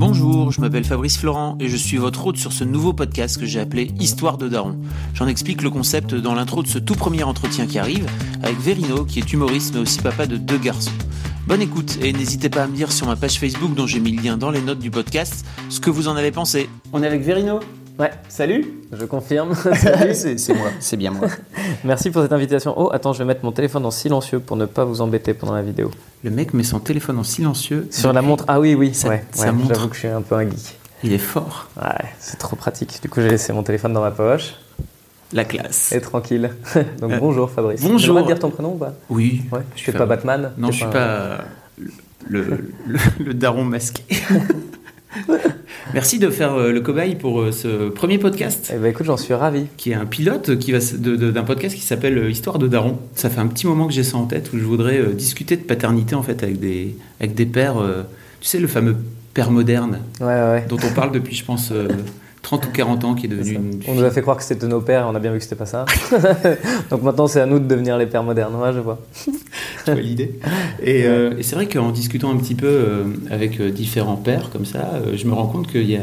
Bonjour, je m'appelle Fabrice Florent et je suis votre hôte sur ce nouveau podcast que j'ai appelé Histoire de Daron. J'en explique le concept dans l'intro de ce tout premier entretien qui arrive avec Verino qui est humoriste mais aussi papa de deux garçons. Bonne écoute et n'hésitez pas à me dire sur ma page Facebook dont j'ai mis le lien dans les notes du podcast ce que vous en avez pensé. On est avec Verino? Ouais, Salut je confirme. C'est c'est moi, c'est bien moi. Merci pour cette invitation. Oh, attends, je vais mettre mon téléphone en silencieux pour ne pas vous embêter pendant la vidéo. Le mec met son téléphone en silencieux. Sur la montre, ah oui, oui, Ça- ouais, ça ouais, montre. J'avoue que je suis un peu un geek. Il est fort. Ouais, c'est trop pratique. Du coup, j'ai laissé mon téléphone dans ma poche La classe. et tranquille. Donc Euh, bonjour Fabrice. bonjour. Droit de dire ton prénom ou pas? Oui. Ouais, je suis pas Batman. Non, je suis pas le, le, le daron masqué. Merci de faire euh, le cobaye pour euh, ce premier podcast Eh ben écoute, j'en suis ravi. qui est un pilote qui va d'un podcast qui s'appelle euh, Histoire de Daron. Ça fait un petit moment que j'ai ça en tête où je voudrais euh, discuter de paternité en fait avec des avec des pères. euh, tu sais le fameux père moderne Ouais, ouais. dont on parle depuis je pense euh, 30 ou 40 ans qui est devenu une On nous a fait croire que c'était de nos pères, on a bien vu que c'était pas ça. Donc maintenant, c'est à nous de devenir les pères modernes. Ouais, je vois. tu vois l'idée. Et, euh, et c'est vrai qu'en discutant un petit peu euh, avec euh, différents pères comme ça, je me rends compte qu'il y a,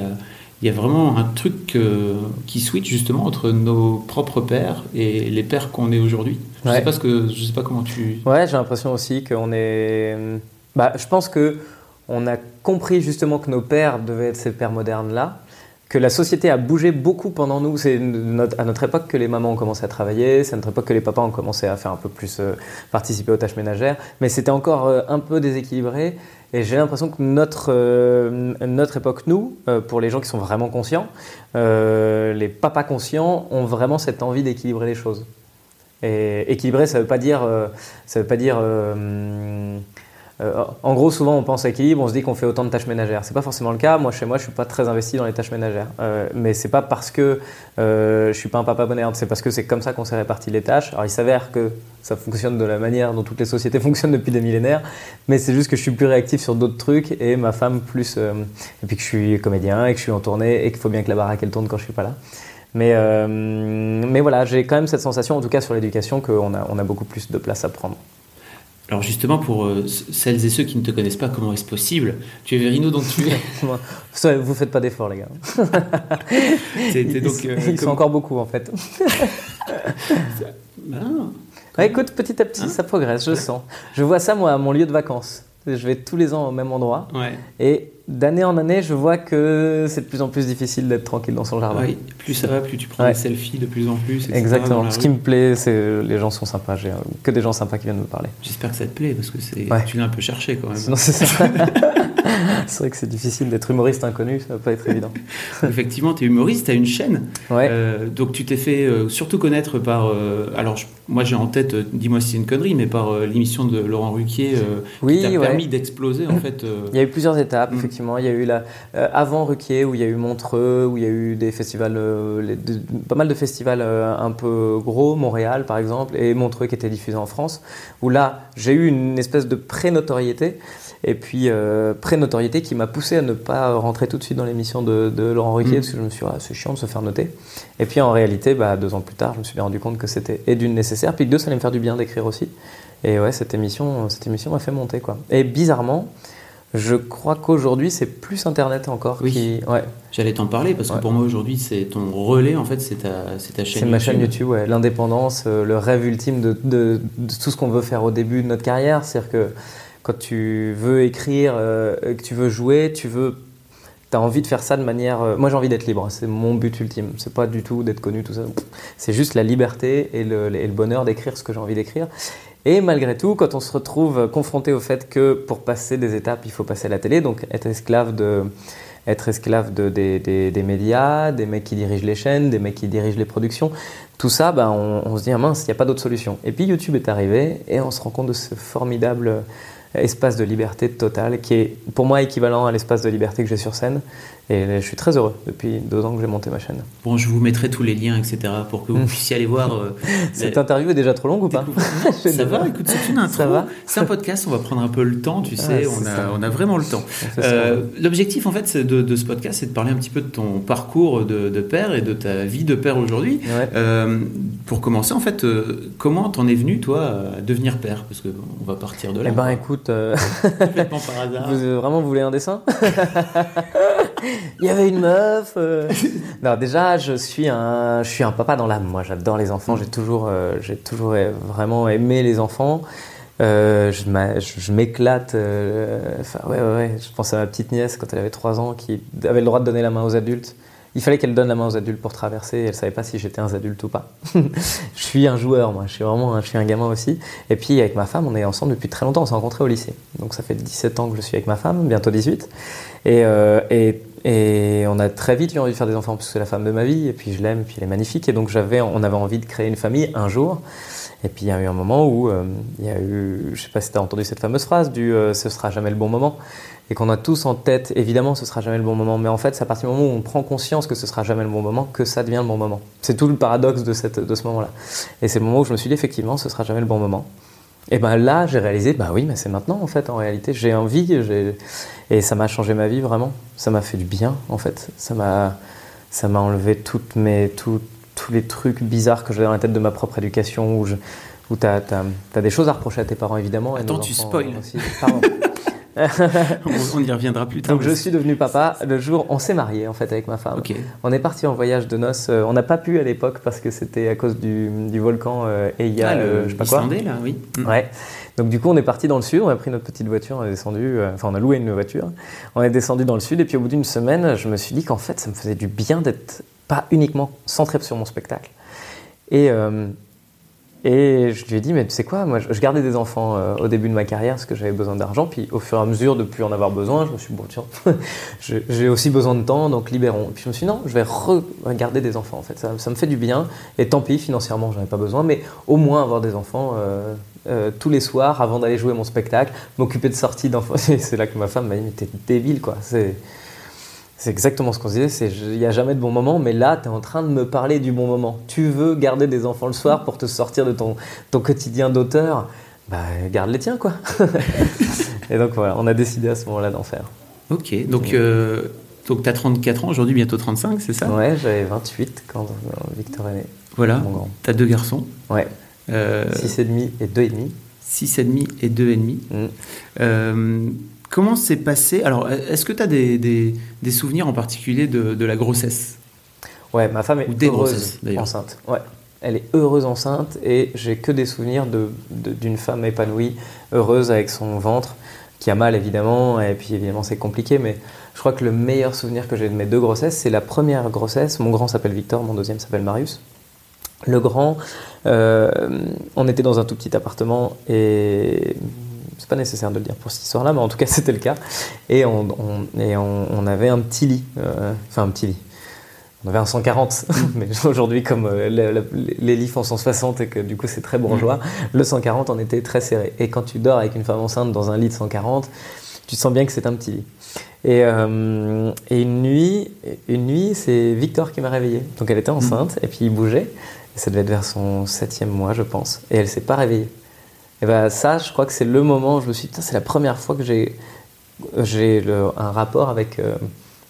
il y a vraiment un truc qui switch justement entre nos propres pères et les pères qu'on est aujourd'hui. Je Ouais. sais pas ce que, je sais pas comment tu. Ouais, j'ai l'impression aussi qu'on est. Bah, je pense que on a compris justement que nos pères devaient être ces pères modernes là, que la société a bougé beaucoup pendant nous. C'est à notre époque que les mamans ont commencé à travailler, c'est à notre époque que les papas ont commencé à faire un peu plus euh, participer aux tâches ménagères, mais c'était encore euh, un peu déséquilibré. Et j'ai l'impression que notre, euh, époque, nous, pour les gens qui sont vraiment conscients, les papas conscients ont vraiment cette envie d'équilibrer les choses. Et équilibrer, ça veut dire, euh, ça veut pas dire. Euh, en gros, souvent, on pense à équilibre, on se dit qu'on fait autant de tâches ménagères. C'est pas forcément le cas. Moi, chez moi, je suis pas très investi dans les tâches ménagères. Euh, mais c'est pas parce que euh, je suis pas un papa moderne, c'est parce que c'est comme ça qu'on s'est réparti les tâches. Alors, il s'avère que ça fonctionne de la manière dont toutes les sociétés fonctionnent depuis des millénaires, mais c'est juste que je suis plus réactif sur d'autres trucs et ma femme plus. euh, et puis que je suis comédien et que je suis en tournée et qu'il faut bien que la baraque elle tourne quand je suis pas là. Mais, euh, mais voilà, j'ai quand même cette sensation, en tout cas sur l'éducation, qu'on on a beaucoup plus de place à prendre. Alors justement pour euh, celles et ceux qui ne te connaissent pas, comment est-ce possible? Tu es Verino, donc tu es. Vous faites pas d'efforts, les gars. Ils, donc, euh, ils sont encore beaucoup, en fait. Ah, Ouais, écoute, petit à petit, Hein? ça progresse, je sens. Je vois ça, moi, à mon lieu de vacances. Je vais tous les ans au même endroit. ouais. Et d'année en année, je vois que c'est de plus en plus difficile d'être tranquille dans son jardin. Oui, plus ça va, plus tu prends Ouais. des selfies de plus en plus. etc. Exactement. Ce qui me plaît, c'est les gens sont sympas. J'ai euh, que des gens sympas qui viennent me parler. J'espère que ça te plaît parce que c'est Ouais. tu l'as un peu cherché quand même. Sinon, c'est ça. c'est vrai que c'est difficile d'être humoriste inconnu, ça va pas être évident. Effectivement, tu es humoriste, tu as une chaîne. Ouais. Euh, donc tu t'es fait euh, surtout connaître par. euh, alors je- moi j'ai en tête, dis-moi si c'est une connerie, mais par l'émission de Laurent Ruquier Oui, qui t'a ouais. permis d'exploser en fait. Il y a eu plusieurs étapes, Mm. effectivement. Il y a eu la, avant Ruquier, où il y a eu Montreux, où il y a eu des festivals, les- de- pas mal de festivals un peu gros, Montréal par exemple, et Montreux qui était diffusé en France, où là, j'ai eu une espèce de pré-notoriété, et puis euh, pré-notoriété qui m'a poussé à ne pas rentrer tout de suite dans l'émission de, de Laurent Ruquier, Mm. parce que je me suis dit, ah, c'est chiant de se faire noter. Et puis en réalité, bah, deux ans plus tard, je me suis bien rendu compte que c'était et d'une nécessaire, puis que deux, ça allait me faire du bien d'écrire aussi. Et ouais, cette émission, cette émission m'a fait monter, quoi. Et bizarrement, je crois qu'aujourd'hui, c'est plus Internet encore Oui. qui. Ouais, J'allais t'en parler parce que Ouais. pour moi aujourd'hui c'est ton relais en fait, c'est ta, c'est ta chaîne. c'est ma chaîne YouTube, ouais. L'indépendance, euh, le rêve ultime de, de- de tout ce qu'on veut faire au début de notre carrière. C'est-à-dire que quand tu veux écrire, euh, que tu veux jouer, tu veux. T'as envie de faire ça de manière. euh, moi, j'ai envie d'être libre. C'est mon but ultime. C'est pas du tout d'être connu, tout ça. C'est juste la liberté et le, et le bonheur d'écrire ce que j'ai envie d'écrire. Et malgré tout, quand on se retrouve confronté au fait que pour passer des étapes, il faut passer à la télé, donc être esclave de, être esclave de, des, des- des médias, des mecs qui dirigent les chaînes, des mecs qui dirigent les productions, tout ça, ben, on, on se dit, ah mince, il n'y a pas d'autre solution. Et puis YouTube est arrivé et on se rend compte de ce formidable espace de liberté totale qui est pour moi équivalent à l'espace de liberté que j'ai sur scène. Et je suis très heureux depuis deux ans que j'ai monté ma chaîne. Bon, je vous mettrai tous les liens, etc., pour que vous puissiez aller voir. Euh, Cette interview est déjà trop longue ou pas Ça va, écoute, c'est une intro. C'est un podcast, on va prendre un peu le temps, tu sais, on, a, on, a, vraiment le temps. Euh, l'objectif, en fait, de, ce podcast, c'est de parler un petit peu de ton parcours de, père et de ta vie de père aujourd'hui. Euh, pour commencer, en fait, comment t'en es venu, toi, à devenir père? Parce qu'on va partir de là. Eh ben, écoute. Complètement par hasard. Vous, vraiment, vous voulez un dessin? il y avait une meuf. Euh. non, déjà, je suis un, je suis un papa dans l'âme. Moi, j'adore les enfants. J'ai toujours, euh, j'ai toujours vraiment aimé les enfants. Euh, je m'éclate. Enfin, ouais, ouais, ouais, Je pense à ma petite nièce quand elle avait 3 ans qui avait le droit de donner la main aux adultes. Il fallait qu'elle donne la main aux adultes pour traverser. Elle savait pas si j'étais un adulte ou pas. je suis un joueur, moi. Je suis vraiment, un, je suis un gamin aussi. Et puis avec ma femme, on est ensemble depuis très longtemps. On s'est rencontrés au lycée. Donc ça fait 17 ans que je suis avec ma femme, bientôt 18. Et, et et on a très vite eu envie de faire des enfants parce que c'est la femme de ma vie, et puis je l'aime, puis elle est magnifique. Et donc on avait envie de créer une famille un jour. Et puis il y a eu un moment où euh, il y a eu, je sais pas si tu as entendu cette fameuse phrase du euh, ce sera jamais le bon moment. Et qu'on a tous en tête, évidemment, ce sera jamais le bon moment. Mais en fait, c'est à partir du moment où on prend conscience que ce sera jamais le bon moment que ça devient le bon moment. C'est tout le paradoxe de, cette, de ce moment-là. Et c'est le moment où je me suis dit, effectivement, ce sera jamais le bon moment. Et ben là, j'ai réalisé, bah oui, mais c'est maintenant en fait, en réalité. J'ai envie, et ça m'a changé ma vie vraiment. Ça m'a fait du bien en fait. Ça m'a, ça m'a enlevé toutes mes, tous les trucs bizarres que j'avais dans la tête de ma propre éducation, où, je, où tu as, des choses à reprocher à tes parents évidemment. Attends, tu spoil. On, y reviendra plus tard. Donc je suis devenu papa le jour on s'est marié en fait avec ma femme. On est parti en voyage de noces. Euh, on n'a pas pu à l'époque parce que c'était à cause du, volcan euh, et il y a ah, je sais pas quoi. là, oui. Mm. Ouais. Donc du coup on est parti dans le sud. On a pris notre petite voiture, on est descendu. Euh, enfin on a loué une voiture. On est descendu dans le sud et puis au bout d'une semaine, je me suis dit qu'en fait ça me faisait du bien d'être pas uniquement centré sur mon spectacle. Et et je lui ai dit, mais tu sais quoi, moi je, gardais des enfants euh, au début de ma carrière parce que j'avais besoin d'argent, puis au fur et à mesure de plus en avoir besoin, je me suis dit, bon tiens, j'ai aussi besoin de temps, donc libérons. Et puis je me suis dit, non, je vais regarder des enfants en fait, ça, ça, me fait du bien, et tant pis, financièrement j'en ai pas besoin, mais au moins avoir des enfants euh, euh, tous les soirs avant d'aller jouer mon spectacle, m'occuper de sorties d'enfants. c'est là que ma femme m'a dit, mais t'es débile quoi. C'est c'est exactement ce qu'on se disait, il n'y a jamais de bon moment, mais là, tu es en train de me parler du bon moment. Tu veux garder des enfants le soir pour te sortir de ton, ton quotidien d'auteur, bah garde les tiens, quoi. et donc voilà, on a décidé à ce moment-là d'en faire. Ok, donc, euh, donc tu as 34 ans, aujourd'hui bientôt 35, c'est ça? Ouais, j'avais 28 quand Victor est né. Voilà, tu as deux garçons Ouais, euh, 6,5 et 2,5. 6,5 et 2,5. Mm. Euh, Comment s'est passé Alors, est-ce que tu as des, des, souvenirs en particulier de, de, la grossesse? Ouais, ma femme est Ou heureuse enceinte. Ouais. Elle est heureuse enceinte et j'ai que des souvenirs d'une de, femme épanouie, heureuse avec son ventre, qui a mal évidemment, et puis évidemment c'est compliqué, mais je crois que le meilleur souvenir que j'ai de mes deux grossesses, c'est la première grossesse. Mon grand s'appelle Victor, mon deuxième s'appelle Marius. Le grand, euh, on était dans un tout petit appartement et c'est pas nécessaire de le dire pour cette histoire-là, mais en tout cas c'était le cas. Et on, on, avait un petit lit, euh, enfin un petit lit. On avait un 140, mais aujourd'hui comme euh, les lits font 160 et que du coup c'est très bourgeois, le 140 en était très serré. Et quand tu dors avec une femme enceinte dans un lit de 140, tu sens bien que c'est un petit lit. Et, euh, et, une nuit, une nuit c'est Victor qui m'a réveillé. Donc elle était enceinte et puis il bougeait. Ça devait être vers son septième mois, je pense. Et elle s'est pas réveillée. Et ben ça, je crois que c'est le moment où je me suis dit, c'est la première fois que j'ai j'ai un rapport avec euh,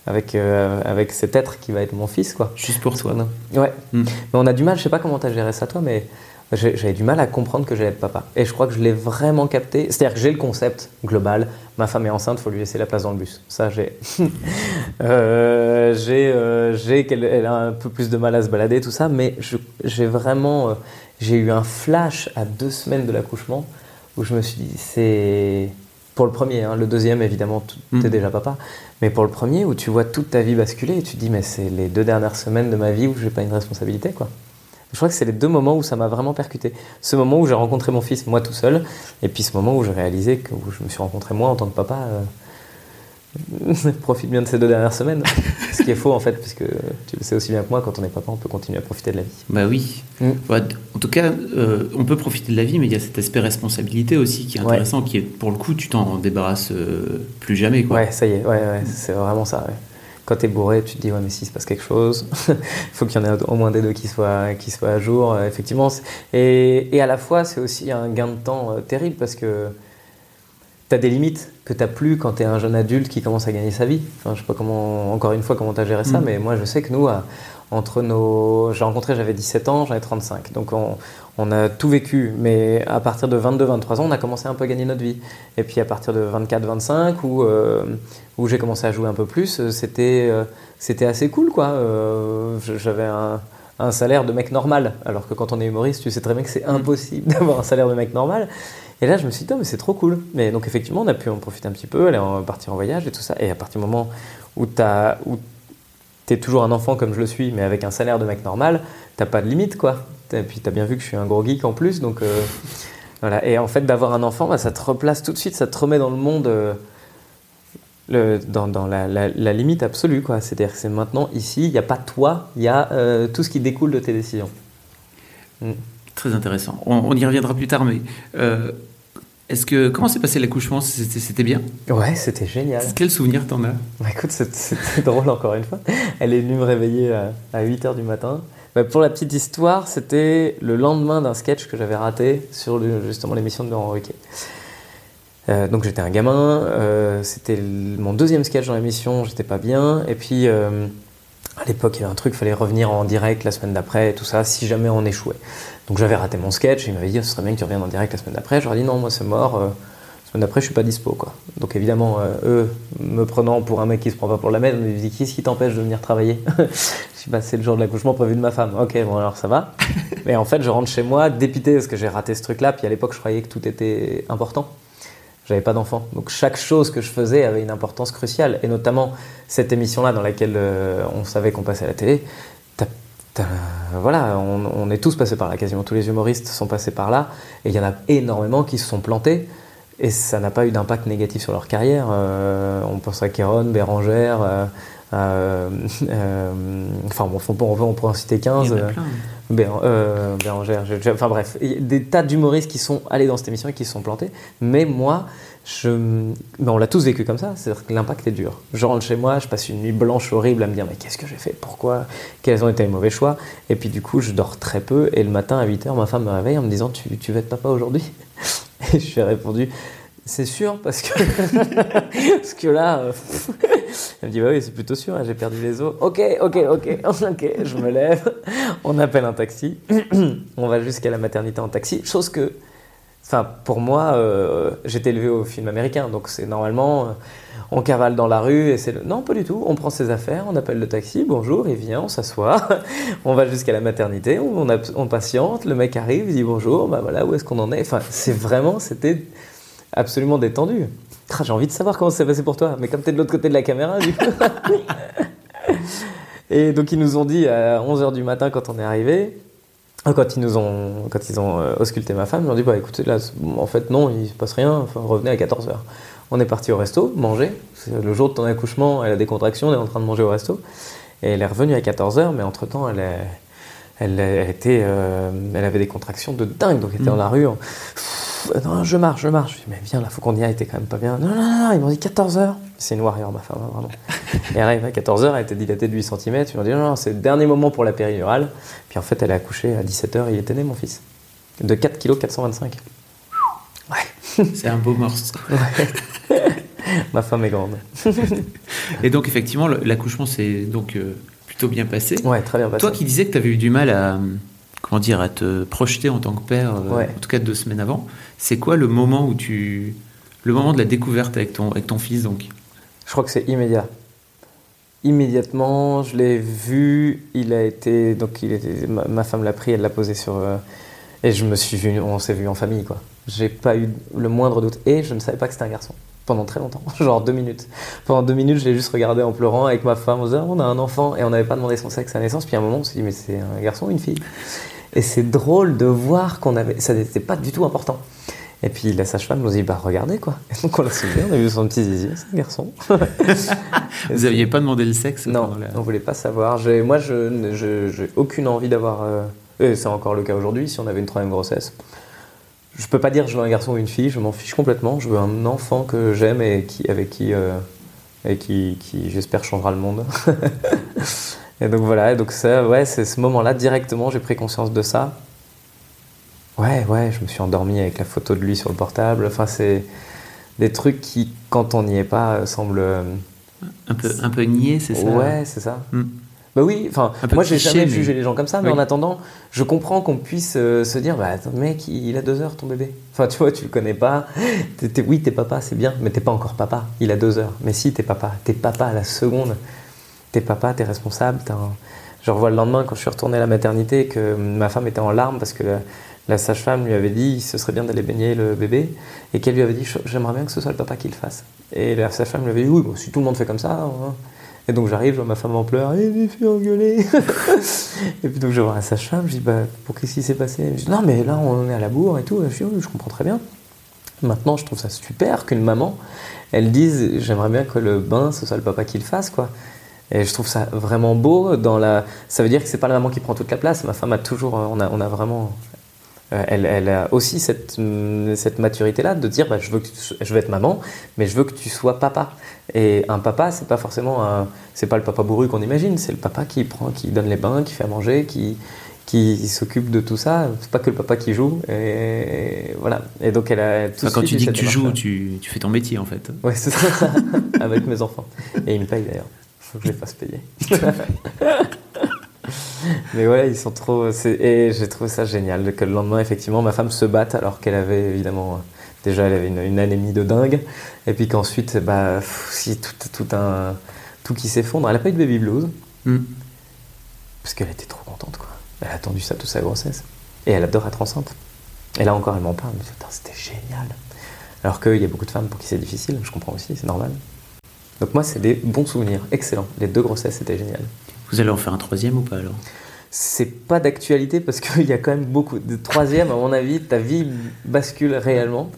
avec euh, avec cet être qui va être mon fils quoi. Juste pour toi. Ouais. Hmm. Mais on a du mal, je sais pas comment tu as géré ça toi, mais j'avais du mal à comprendre que j'allais être papa. Et je crois que je l'ai vraiment capté. C'est-à-dire que j'ai le concept global. Ma femme est enceinte, faut lui laisser la place dans le bus. Ça, j'ai. euh, j'ai qu'elle elle a un peu plus de mal à se balader, tout ça. Mais j'ai vraiment. Euh, j'ai eu un flash à deux semaines de l'accouchement où je me suis dit, c'est. Pour le premier, hein, le deuxième, évidemment, tu es mm. déjà papa. Mais pour le premier, où tu vois toute ta vie basculer et tu te dis, mais c'est les deux dernières semaines de ma vie où je n'ai pas une responsabilité, quoi. Je crois que c'est les deux moments où ça m'a vraiment percuté. Ce moment où j'ai rencontré mon fils, moi tout seul, et puis ce moment où j'ai réalisé que je me suis rencontré moi en tant que papa. Euh, profite bien de ces deux dernières semaines. Ce qui est faux en fait, puisque tu le sais aussi bien que moi, quand on est papa, on peut continuer à profiter de la vie. Bah oui. Mm. Ouais, en tout cas, euh, on peut profiter de la vie, mais il y a cet aspect responsabilité aussi qui est Ouais. intéressant, qui est pour le coup, tu t'en débarrasses euh, plus jamais. Quoi. Ouais, ça y est, ouais, ouais, c'est vraiment ça. ouais. Quand t'es bourré, tu te dis, ouais, mais s'il se passe quelque chose, il faut qu'il y en ait au moins des deux qui soient, qui soient à jour, euh, effectivement. Et, et à la fois, c'est aussi un gain de temps terrible parce que t'as des limites que t'as plus quand t'es un jeune adulte qui commence à gagner sa vie. Enfin, je sais pas comment, encore une fois, comment t'as géré ça, Mhm. mais moi, je sais que nous, entre nos. J'ai rencontré, j'avais 17 ans, j'en ai 35. Donc, on, on a tout vécu. Mais à partir de 22-23 ans, on a commencé un peu à gagner notre vie. Et puis, à partir de 24-25, où, euh, où j'ai commencé à jouer un peu plus, euh, c'était euh, c'était assez cool, quoi. Euh, J'avais un, un salaire de mec normal. Alors que quand on est humoriste, tu sais très bien que c'est impossible d'avoir un salaire de mec normal. Et là, je me suis dit, oh, mais c'est trop cool. Mais donc, effectivement, on a pu en profiter un petit peu, aller en, partir en voyage et tout ça. Et à partir du moment où tu es toujours un enfant comme je le suis, mais avec un salaire de mec normal, t'as pas de limite, quoi. Et puis, tu as bien vu que je suis un gros geek en plus. Donc, euh, voilà. Et en fait, d'avoir un enfant, bah, ça te replace tout de suite, ça te remet dans le monde. euh, dans, la, limite absolue, quoi. C'est-à-dire que c'est maintenant, ici, il n'y a pas toi, il y a euh, tout ce qui découle de tes décisions. Très intéressant. On, on y reviendra plus tard, mais euh, est-ce que comment s'est passé l'accouchement? C'était c'était bien? Ouais, c'était génial. Quel souvenir t'en as? Bah écoute, c'est- c'était drôle encore une fois. Elle est venue me réveiller à, à 8h du matin. Bah, pour la petite histoire, c'était le lendemain d'un sketch que j'avais raté sur le- justement l'émission de Laurent Ruquier. Euh, donc j'étais un gamin, euh, c'était mon deuxième sketch dans l'émission, j'étais pas bien. Et puis à l'époque, il y avait un truc, il fallait revenir en direct la semaine d'après et tout ça, si jamais on échouait. Donc j'avais raté mon sketch, il m'avait dit ce serait bien que tu reviennes en direct la semaine d'après. J'aurais dit non, moi c'est mort, euh, la semaine d'après je suis pas dispo. Quoi. Donc évidemment, euh, eux, me prenant pour un mec qui se prend pas pour la merde, me disent qu'est-ce qui t'empêche de venir travailler? Je dis bah, c'est le jour de l'accouchement prévu de ma femme. Ok, bon alors ça va. Mais en fait, je rentre chez moi dépité parce que j'ai raté ce truc-là, puis à l'époque je croyais que tout était important. J'avais pas d'enfant. Donc chaque chose que je faisais avait une importance cruciale. Et notamment cette émission-là dans laquelle euh, on savait qu'on passait à la télé. T'as- voilà, on, on est tous passés par là. Quasiment tous les humoristes sont passés par là. Et il y en a énormément qui se sont plantés. Et ça n'a pas eu d'impact négatif sur leur carrière. Euh, on pense à Kéron, Bérangère. euh, euh, euh, enfin, bon, on, peut, on on pourrait en citer 15. Il y en a euh, plein. Béran- euh, Bérangère, j'ai- j'ai- enfin bref, il y a des tas d'humoristes qui sont allés dans cette émission et qui se sont plantés. Mais moi, ben, on l'a tous vécu comme ça, c'est-à-dire que l'impact est dur. Je rentre chez moi, je passe une nuit blanche horrible à me dire mais qu'est-ce que j'ai fait, pourquoi, quels ont été les mauvais choix? Et puis du coup, je dors très peu et le matin à 8h, ma femme me réveille en me disant tu, tu vas être papa aujourd'hui? Et je lui ai répondu c'est sûr parce que parce que là euh, elle me dit bah oui c'est plutôt sûr hein, j'ai perdu les os ok ok ok ok je me lève on appelle un taxi on va jusqu'à la maternité en taxi chose que enfin pour moi euh, j'étais élevé au film américain donc c'est normalement euh, on cavale dans la rue et c'est le... non pas du tout on prend ses affaires on appelle le taxi bonjour il vient on s'assoit on va jusqu'à la maternité on, patiente le mec arrive il dit bonjour bah voilà où est-ce qu'on en est? Enfin c'est vraiment c'était absolument détendu. J'ai envie de savoir comment ça s'est passé pour toi, mais comme tu es de l'autre côté de la caméra, du coup. Et donc ils nous ont dit à 11h du matin quand on est arrivé, quand ils nous ont, quand ils ont euh, ausculté ma femme, ils ont dit bah écoutez là, en fait non, il se passe rien, enfin revenez à 14h. On est parti au resto, manger. Le jour de ton accouchement, elle a des contractions, on est en train de manger au resto. Et elle est revenue à 14h, mais entre-temps, elle, est- elle, elle était, euh, elle avait des contractions de dingue, donc elle était dans la rue. en- Pff, non, je marche, je marche. Je dis, mais viens, là, faut qu'on y aille, t'es quand même pas bien. Non, non, non, non, ils m'ont dit 14h. C'est une warrior, ma femme, hein, vraiment. Et elle arrive à 14h, elle était dilatée de 8 cm. Ils m'ont dit, non, non, c'est le dernier moment pour la péridurale. Puis en fait, elle a accouché à 17h, il était né, mon fils. De 4 kg 425. Ouais. C'est un beau morceau. Ma femme est grande. Et donc effectivement, l'accouchement s'est donc euh, plutôt bien passé. Ouais, très bien passé. Toi qui disais que tu avais eu du mal à comment dire à te projeter en tant que père, euh, Ouais. en tout cas deux semaines avant, c'est quoi le moment où tu le moment de la découverte avec ton avec ton fils donc? Je crois que c'est immédiat. Immédiatement, je l'ai vu. Il a été donc il était, ma, ma femme l'a pris, elle l'a posé sur euh, et je me suis vu. On s'est vu en famille quoi. J'ai pas eu le moindre doute et je ne savais pas que c'était un garçon pendant très longtemps, genre deux minutes. Pendant deux minutes, je l'ai juste regardé en pleurant avec ma femme. On disait, on a un enfant et on n'avait pas demandé son sexe à la naissance. Puis à un moment, on s'est dit mais c'est un garçon ou une fille? Et c'est drôle de voir qu'on avait ça n'était pas du tout important. Et puis la sage-femme nous dit bah regardez quoi. Et donc on l'a soulevé, on a vu son petit zizi, c'est un garçon. Vous n'aviez pas demandé le sexe Non, on voulait pas savoir. Moi, je n'ai aucune envie d'avoir. Euh, et c'est encore le cas aujourd'hui, si on avait une troisième grossesse. Je peux pas dire que je veux un garçon ou une fille, je m'en fiche complètement. Je veux un enfant que j'aime et qui, avec qui, euh, et qui, qui j'espère, changera le monde. et donc voilà, et donc ça, ouais, c'est ce moment-là, directement, j'ai pris conscience de ça. Ouais, ouais, je me suis endormi avec la photo de lui sur le portable. Enfin, c'est des trucs qui, quand on n'y est pas, euh, semblent. Euh, un peu, un peu niais, c'est ça? Ouais, c'est ça. Hmm. Bah oui, enfin, moi j'ai jamais jugé les gens comme ça, mais en attendant, je comprends qu'on puisse euh, se dire, bah attends, mec, il a deux heures ton bébé. Enfin, tu vois, tu le connais pas. oui, t'es papa, c'est bien, mais t'es pas encore papa. Il a deux heures. Mais si, t'es papa. T'es papa à la seconde. T'es papa, t'es responsable. Je revois le lendemain quand je suis retourné à la maternité que ma femme était en larmes parce que la sage-femme lui avait dit ce serait bien d'aller baigner le bébé et qu'elle lui avait dit j'aimerais bien que ce soit le papa qui le fasse. Et la sage-femme lui avait dit oui, si tout le monde fait comme ça. Hein. Et donc j'arrive, je vois ma femme en pleurs, et j'ai fait engueuler. et puis donc je vois la sage-femme, je dis bah, pour qu'est-ce qui s'est passé? Je dis non, mais là on est à la bourre et tout. Je dis oui, je comprends très bien. Maintenant, je trouve ça super qu'une maman, elle dise j'aimerais bien que le bain ce soit le papa qui le fasse, quoi. Et je trouve ça vraiment beau. Dans la... Ça veut dire que c'est pas la maman qui prend toute la place. Ma femme a toujours, on a, on a vraiment euh, elle, a aussi cette, cette maturité-là de dire bah, je, veux que je veux être maman, mais je veux que tu sois papa. Et un papa, c'est pas forcément c'est pas le papa bourru qu'on imagine, c'est le papa qui prend, qui donne les bains, qui fait à manger, qui, qui s'occupe de tout ça. C'est pas que le papa qui joue. Et, voilà. Et donc elle a tout Quand tu dis que tu joues, tu, tu, fais ton métier en fait. Ouais, c'est ça. Avec mes enfants. Et ils me payent d'ailleurs. Faut que je les fasse payer. Mais ouais, ils sont trop. Et j'ai trouvé ça génial que le lendemain, effectivement, ma femme se batte alors qu'elle avait évidemment. Déjà, elle avait une, anémie de dingue. Et puis qu'ensuite, bah, si tout, tout, un, tout qui s'effondre. Elle n'a pas eu de baby blues. Hmm. Parce qu'elle était trop contente, quoi. Elle a attendu ça toute sa grossesse. Et elle adore être enceinte. Et là encore, elle m'en parle. C'était génial. Alors qu'il y a beaucoup de femmes pour qui c'est difficile. Je comprends aussi, c'est normal. Donc moi, c'est des bons souvenirs. Excellent. Les deux grossesses, c'était génial. Vous allez en faire un troisième ou pas alors? C'est pas d'actualité parce qu'il y a quand même beaucoup de troisième à mon avis ta vie bascule réellement.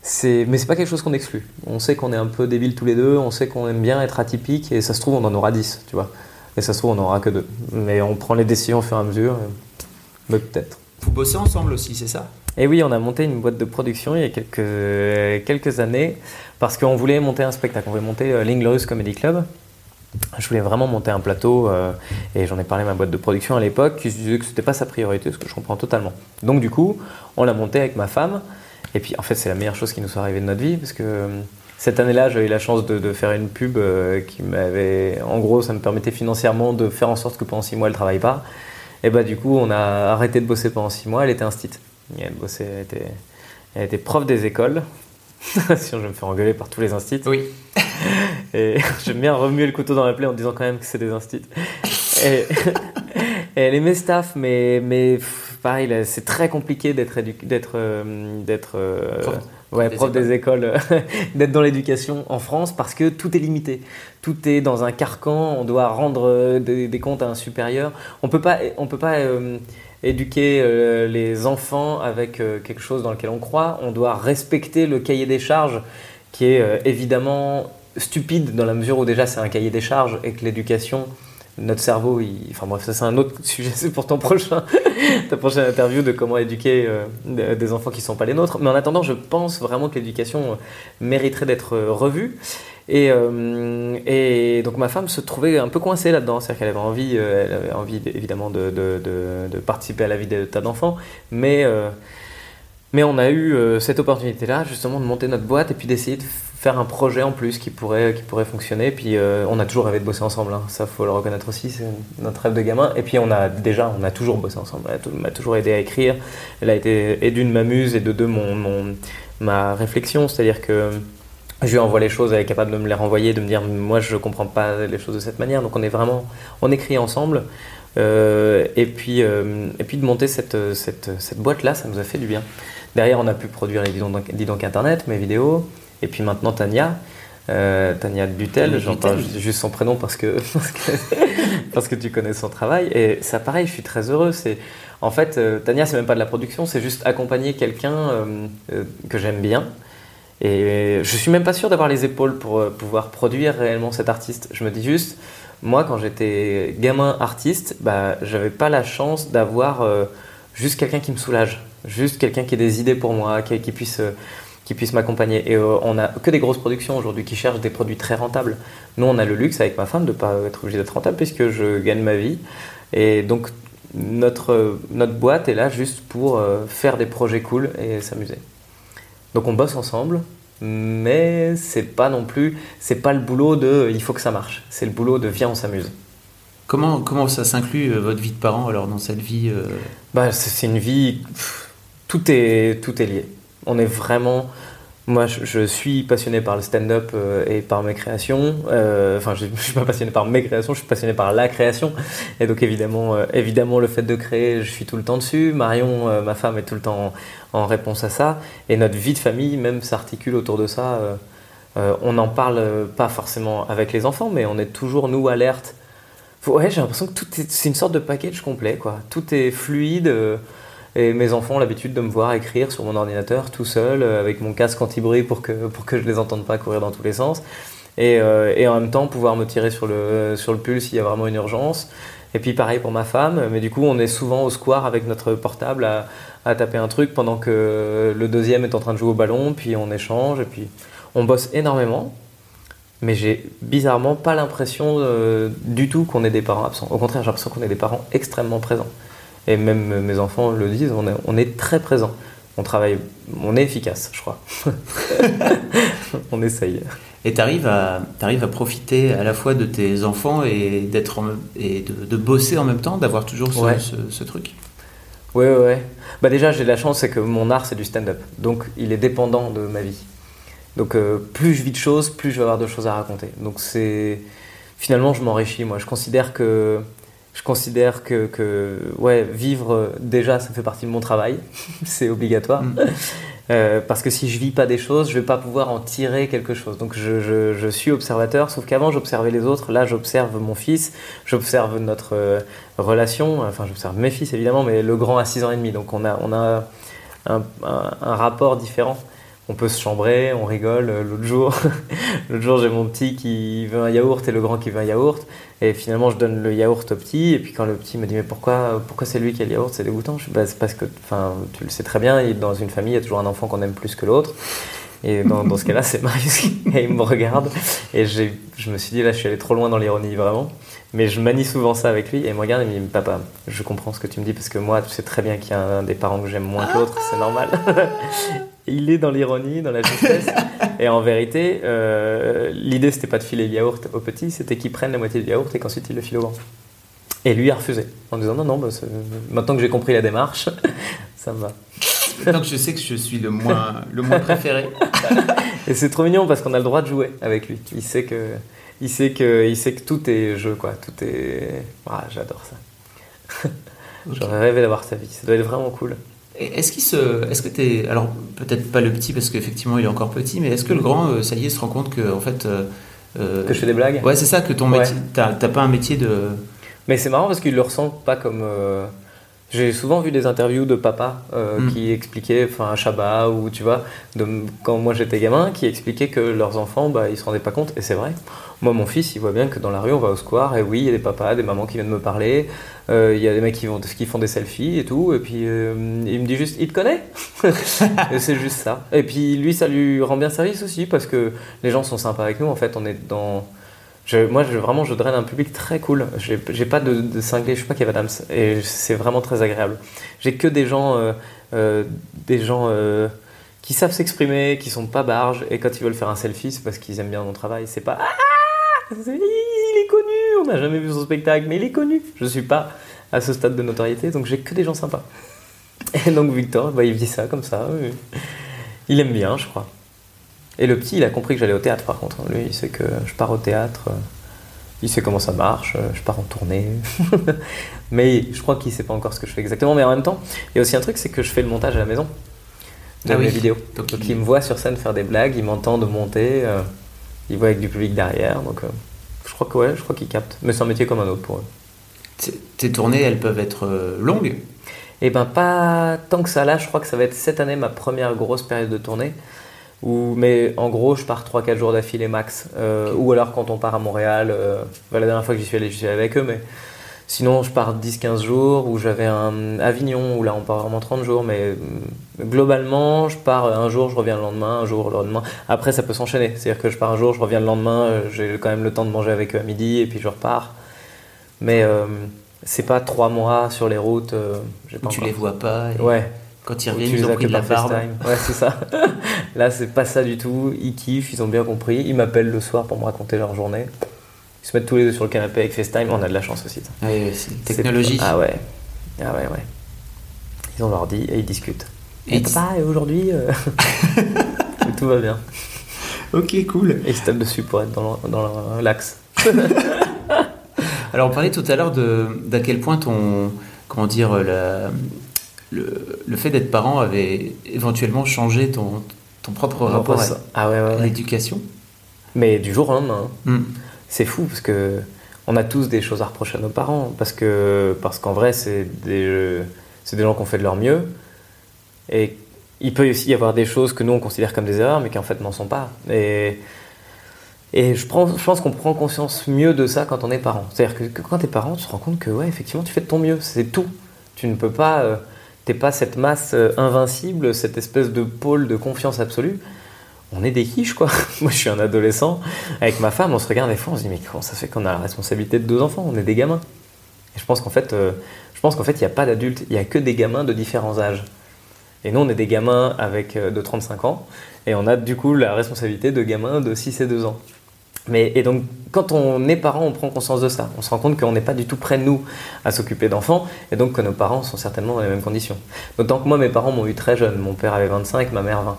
C'est mais c'est pas quelque chose qu'on exclut. On sait qu'on est un peu débiles tous les deux on sait qu'on aime bien être atypique et ça se trouve on en aura dix tu vois. Et ça se trouve on n'en aura que deux. Mais on prend les décisions au fur et à mesure mais peut-être. Vous bossez ensemble aussi c'est ça? Et oui on a monté une boîte de production il y a quelques quelques années parce qu'on voulait monter un spectacle. On voulait monter euh, l'Inglorious Comedy Club je voulais vraiment monter un plateau euh, et j'en ai parlé à ma boîte de production à l'époque qui se disait que c'était pas sa priorité, ce que je comprends totalement. Donc du coup, on l'a monté avec ma femme et puis en fait c'est la meilleure chose qui nous soit arrivée de notre vie parce que euh, cette année-là j'ai eu la chance de, faire une pub euh, qui m'avait, en gros ça me permettait financièrement de faire en sorte que pendant six mois elle travaille pas. Et bah du coup on a arrêté de bosser pendant six mois, elle était instite. Elle bossait, elle était, elle était prof des écoles. Sinon je me fais engueuler par tous les instits. Oui. Et j'aime bien remuer le couteau dans la plaie en disant quand même que c'est des instits. Et, elle aimait staff, mais, mais pareil, c'est très compliqué d'être d'être euh, d'être euh, ouais, prof des écoles, d'être dans l'éducation en France parce que tout est limité. Tout est dans un carcan, on doit rendre euh, des, comptes à un supérieur. On peut pas, on peut pas éduquer les enfants avec quelque chose dans lequel on croit. On doit respecter le cahier des charges qui est évidemment stupide dans la mesure où déjà c'est un cahier des charges et que l'éducation, notre cerveau, enfin bref, ça c'est un autre sujet, c'est pour ton prochain, ta prochaine interview de comment éduquer euh, des enfants qui ne sont pas les nôtres. Mais en attendant, je pense vraiment que l'éducation euh, mériterait d'être euh, revue. Et, et, donc ma femme se trouvait un peu coincée là-dedans, c'est-à-dire qu'elle avait envie, elle avait envie évidemment de, de, participer à la vie de tas d'enfants, mais mais on a eu cette opportunité-là justement de monter notre boîte et puis d'essayer de faire un projet en plus qui pourrait, qui pourrait fonctionner. Puis euh, on a toujours rêvé de bosser ensemble, hein. ça faut le reconnaître aussi, c'est notre rêve de gamin. Et puis on a déjà, on a toujours bossé ensemble. Elle m'a toujours aidé à écrire. Elle a été et d'une ma muse et de deux mon, mon ma réflexion, c'est-à-dire que je lui envoie les choses, elle est capable de me les renvoyer, de me dire moi je comprends pas les choses de cette manière. Donc on est vraiment, on écrit ensemble. Euh, et puis euh, et puis de monter cette, cette, cette boîte là, ça nous a fait du bien. Derrière, on a pu produire les dis donc, internet, mes vidéos. Et puis maintenant Tania. euh, Tania Dutel, Tania j'entends juste son prénom parce que, parce que, parce que tu connais son travail. Et ça, pareil, je suis très heureux. C'est, en fait, euh, Tania, c'est même pas de la production, c'est juste accompagner quelqu'un euh, euh, que j'aime bien. Et je suis même pas sûr d'avoir les épaules pour euh, pouvoir produire réellement cet artiste. Je me dis juste, moi, quand j'étais gamin artiste, bah, j'avais pas la chance d'avoir juste quelqu'un qui me soulage, juste quelqu'un qui ait des idées pour moi, qui, qui puisse, qui puisse m'accompagner. Et euh, on a que des grosses productions aujourd'hui qui cherchent des produits très rentables. Nous, on a le luxe avec ma femme de pas être obligé d'être rentable puisque je gagne ma vie. Et donc, notre, euh, notre boîte est là juste pour euh, faire des projets cool et s'amuser. Donc on bosse ensemble, mais c'est pas non plus, c'est pas le boulot de il faut que ça marche. C'est le boulot de viens on s'amuse. Comment, comment ça s'inclut euh, votre vie de parent alors dans cette vie Bah c'est c'est une vie, pff, tout est tout est lié. On est vraiment, moi je, suis passionné par le stand-up euh, et par mes créations. Euh, Enfin je, je suis pas passionné par mes créations, je suis passionné par la création. Et donc évidemment, euh, évidemment le fait de créer, je suis tout le temps dessus. Marion, ma femme, est tout le temps en, réponse à ça. Et notre vie de famille même s'articule autour de ça. On n'en parle pas forcément avec les enfants, mais on est toujours nous alertes. Ouais, j'ai l'impression que tout est, c'est une sorte de package complet, quoi. Tout est fluide. Et mes enfants ont l'habitude de me voir écrire sur mon ordinateur tout seul, euh, avec mon casque anti-bruit pour que, pour que je les entende pas courir dans tous les sens. Et, euh, et en même temps, pouvoir me tirer sur le, sur le pull s'il y a vraiment une urgence. Et puis pareil pour ma femme, mais du coup, on est souvent au square avec notre portable à, à taper un truc pendant que le deuxième est en train de jouer au ballon, puis on échange, et puis on bosse énormément. Mais j'ai bizarrement pas l'impression euh, du tout qu'on est des parents absents. Au contraire, j'ai l'impression qu'on est des parents extrêmement présents. Et même mes enfants le disent, on est, on est très présents. On travaille, on est efficace, je crois. on essaye. Et tu arrives à, à profiter à la fois de tes enfants et, d'être en et de, de bosser en même temps, d'avoir toujours ce, Ouais. ce- ce truc? Ouais, ouais, ouais. Bah déjà, j'ai la chance, c'est que mon art, c'est du stand-up. Donc, il est dépendant de ma vie. Donc, euh, plus je vis de choses, plus je vais avoir de choses à raconter. Donc, c'est... Finalement, je m'enrichis, moi. Je considère que... Je considère que, que ouais, vivre, euh, déjà, ça fait partie de mon travail. c'est obligatoire. Mm. Euh, parce que si je vis pas des choses, je vais pas pouvoir en tirer quelque chose. Donc je, je- je suis observateur, sauf qu'avant j'observais les autres. Là, j'observe mon fils, j'observe notre euh, relation. Enfin, j'observe mes fils évidemment, mais le grand a 6 ans et demi. Donc on a, on a un, un- un rapport différent. On peut se chambrer, on rigole. L'autre jour, l'autre jour j'ai mon petit qui veut un yaourt et le grand qui veut un yaourt. Et finalement, je donne le yaourt au petit. Et puis quand le petit me dit mais pourquoi, pourquoi c'est lui qui a le yaourt, c'est dégoûtant. Je dis bah, c'est parce que, tu le sais très bien. Dans une famille, il y a toujours un enfant qu'on aime plus que l'autre. Et dans, ce cas-là, c'est Marius qui il me regarde. Et je me suis dit, là, je suis allé trop loin dans l'ironie, vraiment. Mais je manie souvent ça avec lui. Et il me regarde et me dit, papa, je comprends ce que tu me dis parce que moi, tu sais très bien qu'il y a un des parents que j'aime moins que l'autre, c'est normal. il est dans l'ironie, dans la justesse. et en vérité, euh, l'idée, c'était pas de filer le yaourt au petit, c'était qu'il prenne la moitié du yaourt et qu'ensuite il le file au grand. Et lui a refusé, en disant, non, non, bah, maintenant que j'ai compris la démarche, ça me va. Donc je sais que je suis le moins, le moins préféré. Et c'est trop mignon parce qu'on a le droit de jouer avec lui. Il sait que, il sait que, il sait que tout est jeu, quoi. Tout est. Ah, j'adore ça. J'aurais rêvé d'avoir sa vie. Ça doit être vraiment cool. Est-ce qu'il se, est-ce que t'es, alors peut-être pas le petit parce qu'effectivement il est encore petit, mais est-ce que le grand, ça y est, se rend compte que en fait, euh, euh, Que je fais des blagues? ouais c'est ça, que ton Ouais. métier, t'as t'as pas un métier de, Mais c'est marrant parce qu'ils le ressentent pas comme. euh, J'ai souvent vu des interviews de papa euh, Mm. qui expliquaient, enfin à Chabat ou tu vois, de, quand moi j'étais gamin, qui expliquaient que leurs enfants, bah, ils se rendaient pas compte. Et c'est vrai. Moi, mon fils, il voit bien que dans la rue, on va au square, et oui, il y a des papas, des mamans qui viennent me parler, euh, il y a des mecs qui, vont, qui font des selfies et tout, et puis euh, il me dit juste, il te connaît? C'est juste ça. Et puis lui, ça lui rend bien service aussi, parce que les gens sont sympas avec nous. En fait, on est dans. Moi, vraiment, je draine un public très cool. J'ai pas de, de cinglé, je suis pas Kev Adams, et c'est vraiment très agréable. J'ai que des gens, euh, euh, des gens euh, qui savent s'exprimer, qui sont pas barges, et quand ils veulent faire un selfie, c'est parce qu'ils aiment bien mon travail. C'est pas ah, il est connu, on n'a jamais vu son spectacle, mais il est connu. Je suis pas à ce stade de notoriété, donc j'ai que des gens sympas. Et donc Victor, bah, il vit ça comme ça. Il aime bien, je crois. Et le petit, il a compris que j'allais au théâtre par contre. Lui, il sait que je pars au théâtre. euh, Il sait comment ça marche. euh, Je pars en tournée. mais je crois qu'il sait pas encore ce que je fais exactement. Mais en même temps, il y a aussi un truc, c'est que je fais le montage à la maison de Ah oui. mes vidéos. Donc, Donc il- il me voit sur scène faire des blagues, il m'entend de monter. euh, ils voient avec du public derrière. Donc, euh, je crois que ouais, je crois qu'ils captent. Mais c'est un métier comme un autre pour eux. Tes tournées, elles peuvent être euh, longues? Eh ben, pas tant que ça. Là, je crois que ça va être cette année ma première grosse période de tournée. Mais en gros, je pars 3-4 jours d'affilée max. Euh, ou alors quand on part à Montréal, euh, bah, la dernière fois que j'y suis allé, j'y suis allé avec eux, mais sinon je pars 10-15 jours. Ou j'avais un Avignon, où là on part vraiment 30 jours, mais euh, globalement, je pars un jour, je reviens le lendemain, un jour le lendemain. Après, ça peut s'enchaîner. C'est-à-dire que je pars un jour, je reviens le lendemain, euh, j'ai quand même le temps de manger avec eux à midi, et puis je repars. Mais euh, c'est pas 3 mois sur les routes. pas tu les vois pas. et Ouais. Quand ils reviennent, ils ont pris de la barbe. Ouais, c'est ça. Là, c'est pas ça du tout. Ils kiffent, ils ont bien compris. Ils m'appellent le soir pour me raconter leur journée. Ils se mettent tous les deux sur le canapé avec FaceTime. On a de la chance aussi. c'est C'est- technologie. Ah ouais. Ah ouais, ouais. Ils ont l'ordi et ils discutent. Et papa, et aujourd'hui euh, Tout va bien. Ok, cool. Et ils se tapent dessus pour être dans le- dans le- l'axe. Alors, on parlait tout à l'heure de d'à quel point ton comment dire la- le, le fait d'être parent avait éventuellement changé ton ton propre rapport à, Ah ouais, ouais, à ouais. l'éducation. Mais du jour au lendemain. hein. Hmm. C'est fou parce que on a tous des choses à reprocher à nos parents parce que parce qu'en vrai c'est des c'est des gens qui ont fait de leur mieux et il peut aussi y avoir des choses que nous on considère comme des erreurs mais qui en fait n'en sont pas et et je, prends, je pense qu'on prend conscience mieux de ça quand on est parent. C'est-à-dire que, que quand tu es parent, tu te rends compte que ouais, effectivement, tu fais de ton mieux. C'est tout. Tu ne peux pas. euh, t'es pas cette masse euh, invincible, cette espèce de pôle de confiance absolue. On est des quiches, quoi. Moi, je suis un adolescent. Avec ma femme, on se regarde des fois, on se dit, mais comment ça fait qu'on a la responsabilité de deux enfants? On est des gamins. Et je pense qu'en fait, euh, je pense qu'en fait, il n'y a pas d'adultes. Il n'y a que des gamins de différents âges. Et nous, on est des gamins avec euh, de 35 ans. Et on a du coup la responsabilité de gamins de 6 et 2 ans. Mais, et donc, quand on est parent, on prend conscience de ça. On se rend compte qu'on n'est pas du tout prêt, nous, à s'occuper d'enfants, et donc que nos parents sont certainement dans les mêmes conditions. D'autant que moi, mes parents m'ont eu très jeune. Mon père avait 25, ma mère 20.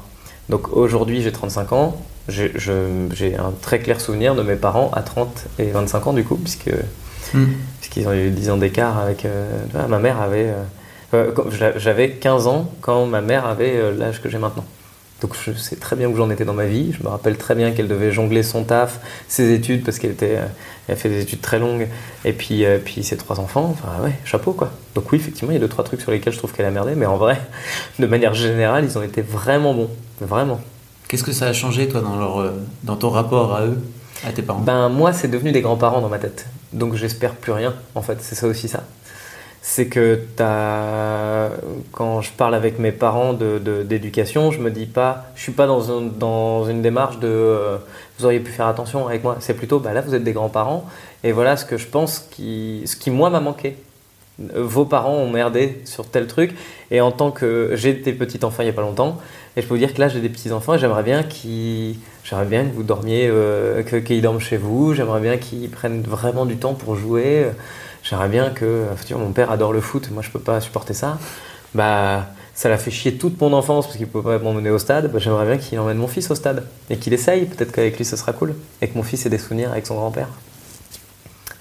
Donc aujourd'hui, j'ai 35 ans. J'ai un très clair souvenir de mes parents à 30 et 25 ans, du coup, puisque, Hmm. puisqu'ils ont eu 10 ans d'écart avec. euh, ma mère avait. euh, euh, J'avais 15 ans quand ma mère avait l'âge que j'ai maintenant. Donc je sais très bien où j'en étais dans ma vie. Je me rappelle très bien qu'elle devait jongler son taf, ses études, parce qu'elle était, euh, elle a fait des études très longues, et puis, euh, puis ses trois enfants. Enfin ouais, chapeau quoi. Donc oui, effectivement, il y a deux trois trucs sur lesquels je trouve qu'elle a merdé, mais en vrai, de manière générale, ils ont été vraiment bons, vraiment. Qu'est-ce que ça a changé toi dans leur euh, dans ton rapport à eux, à tes parents? Ben moi, c'est devenu des grands-parents dans ma tête. Donc j'espère plus rien. En fait, c'est ça aussi ça. C'est que quand je parle avec mes parents de- de- d'éducation, je me dis pas, je suis pas dans, dans une démarche de euh, vous auriez pu faire attention avec moi. C'est plutôt, bah là vous êtes des grands-parents et voilà ce que je pense qui, ce qui moi m'a manqué. Vos parents ont merdé sur tel truc et en tant que j'ai des petits enfants il y a pas longtemps et je peux vous dire que là j'ai des petits enfants et j'aimerais bien qu'ils j'aimerais bien que vous dormiez euh, qu'ils dorment chez vous j'aimerais bien qu'ils prennent vraiment du temps pour jouer j'aimerais bien que mon père adore le foot moi je peux pas supporter ça. Bah ça l'a fait chier toute mon enfance parce qu'il peut pas m'emmener au stade bah, j'aimerais bien qu'il emmène mon fils au stade et qu'il essaye peut-être qu'avec lui ce sera cool et que mon fils ait des souvenirs avec son grand-père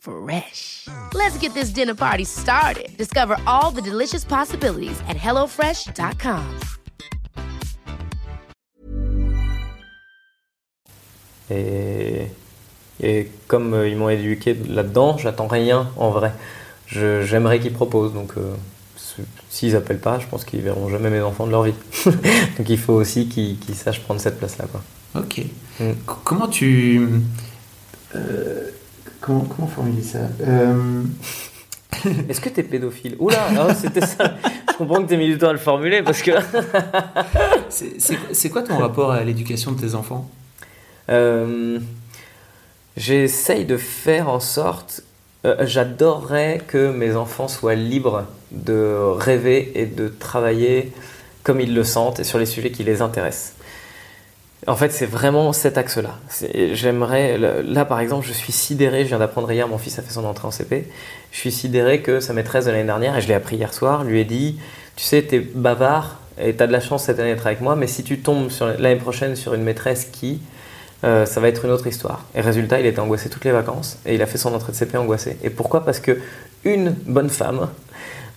Fresh. Let's get this dinner party started. Discover all the delicious possibilities at hellofresh.com. Et, et comme euh, ils m'ont éduqué là-dedans, j'attends rien en vrai. Je- J'aimerais qu'ils proposent. Donc, euh, s'ils appellent pas, je pense qu'ils verront jamais mes enfants de leur vie. donc, il faut aussi qu'ils qu'ils sachent prendre cette place-là. Quoi. Ok. Mm. Comment tu euh, comment formuler ça euh, Est-ce que t'es pédophile Oula, c'était ça. Je comprends que t'aies mis du temps à le formuler parce que. c'est quoi ton rapport à l'éducation de tes enfants? Euh, J'essaye de faire en sorte. Euh, j'adorerais que mes enfants soient libres de rêver et de travailler comme ils le sentent et sur les sujets qui les intéressent. En fait, c'est vraiment cet axe-là. J'aimerais, là par exemple, je suis sidéré, je viens d'apprendre hier, mon fils a fait son entrée en CP, je suis sidéré que sa maîtresse de l'année dernière, et je l'ai appris hier soir, lui ait dit, tu sais, t'es bavard et t'as de la chance cette année d'être avec moi, mais si tu tombes l'année prochaine sur une maîtresse qui, euh, ça va être une autre histoire. Et résultat, il était angoissé toutes les vacances et il a fait son entrée de CP angoissé. Et pourquoi? Parce que une bonne femme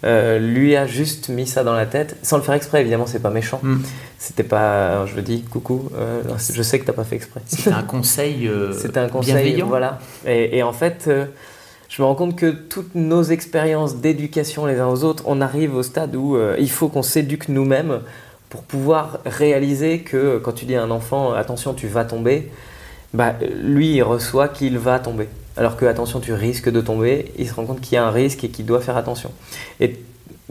euh, lui a juste mis ça dans la tête, sans le faire exprès, évidemment, c'est pas méchant. Hmm. C'était pas, je le dis, coucou, euh, je sais que t'as pas fait exprès. C'était un conseil, euh, C'était un conseil, bienveillant. voilà. Et, en fait, je me rends compte que toutes nos expériences d'éducation les uns aux autres, on arrive au stade où il faut qu'on s'éduque nous-mêmes pour pouvoir réaliser que quand tu dis à un enfant, attention, tu vas tomber, bah, lui, il reçoit qu'il va tomber alors que attention, tu risques de tomber, il se rend compte qu'il y a un risque et qu'il doit faire attention. Et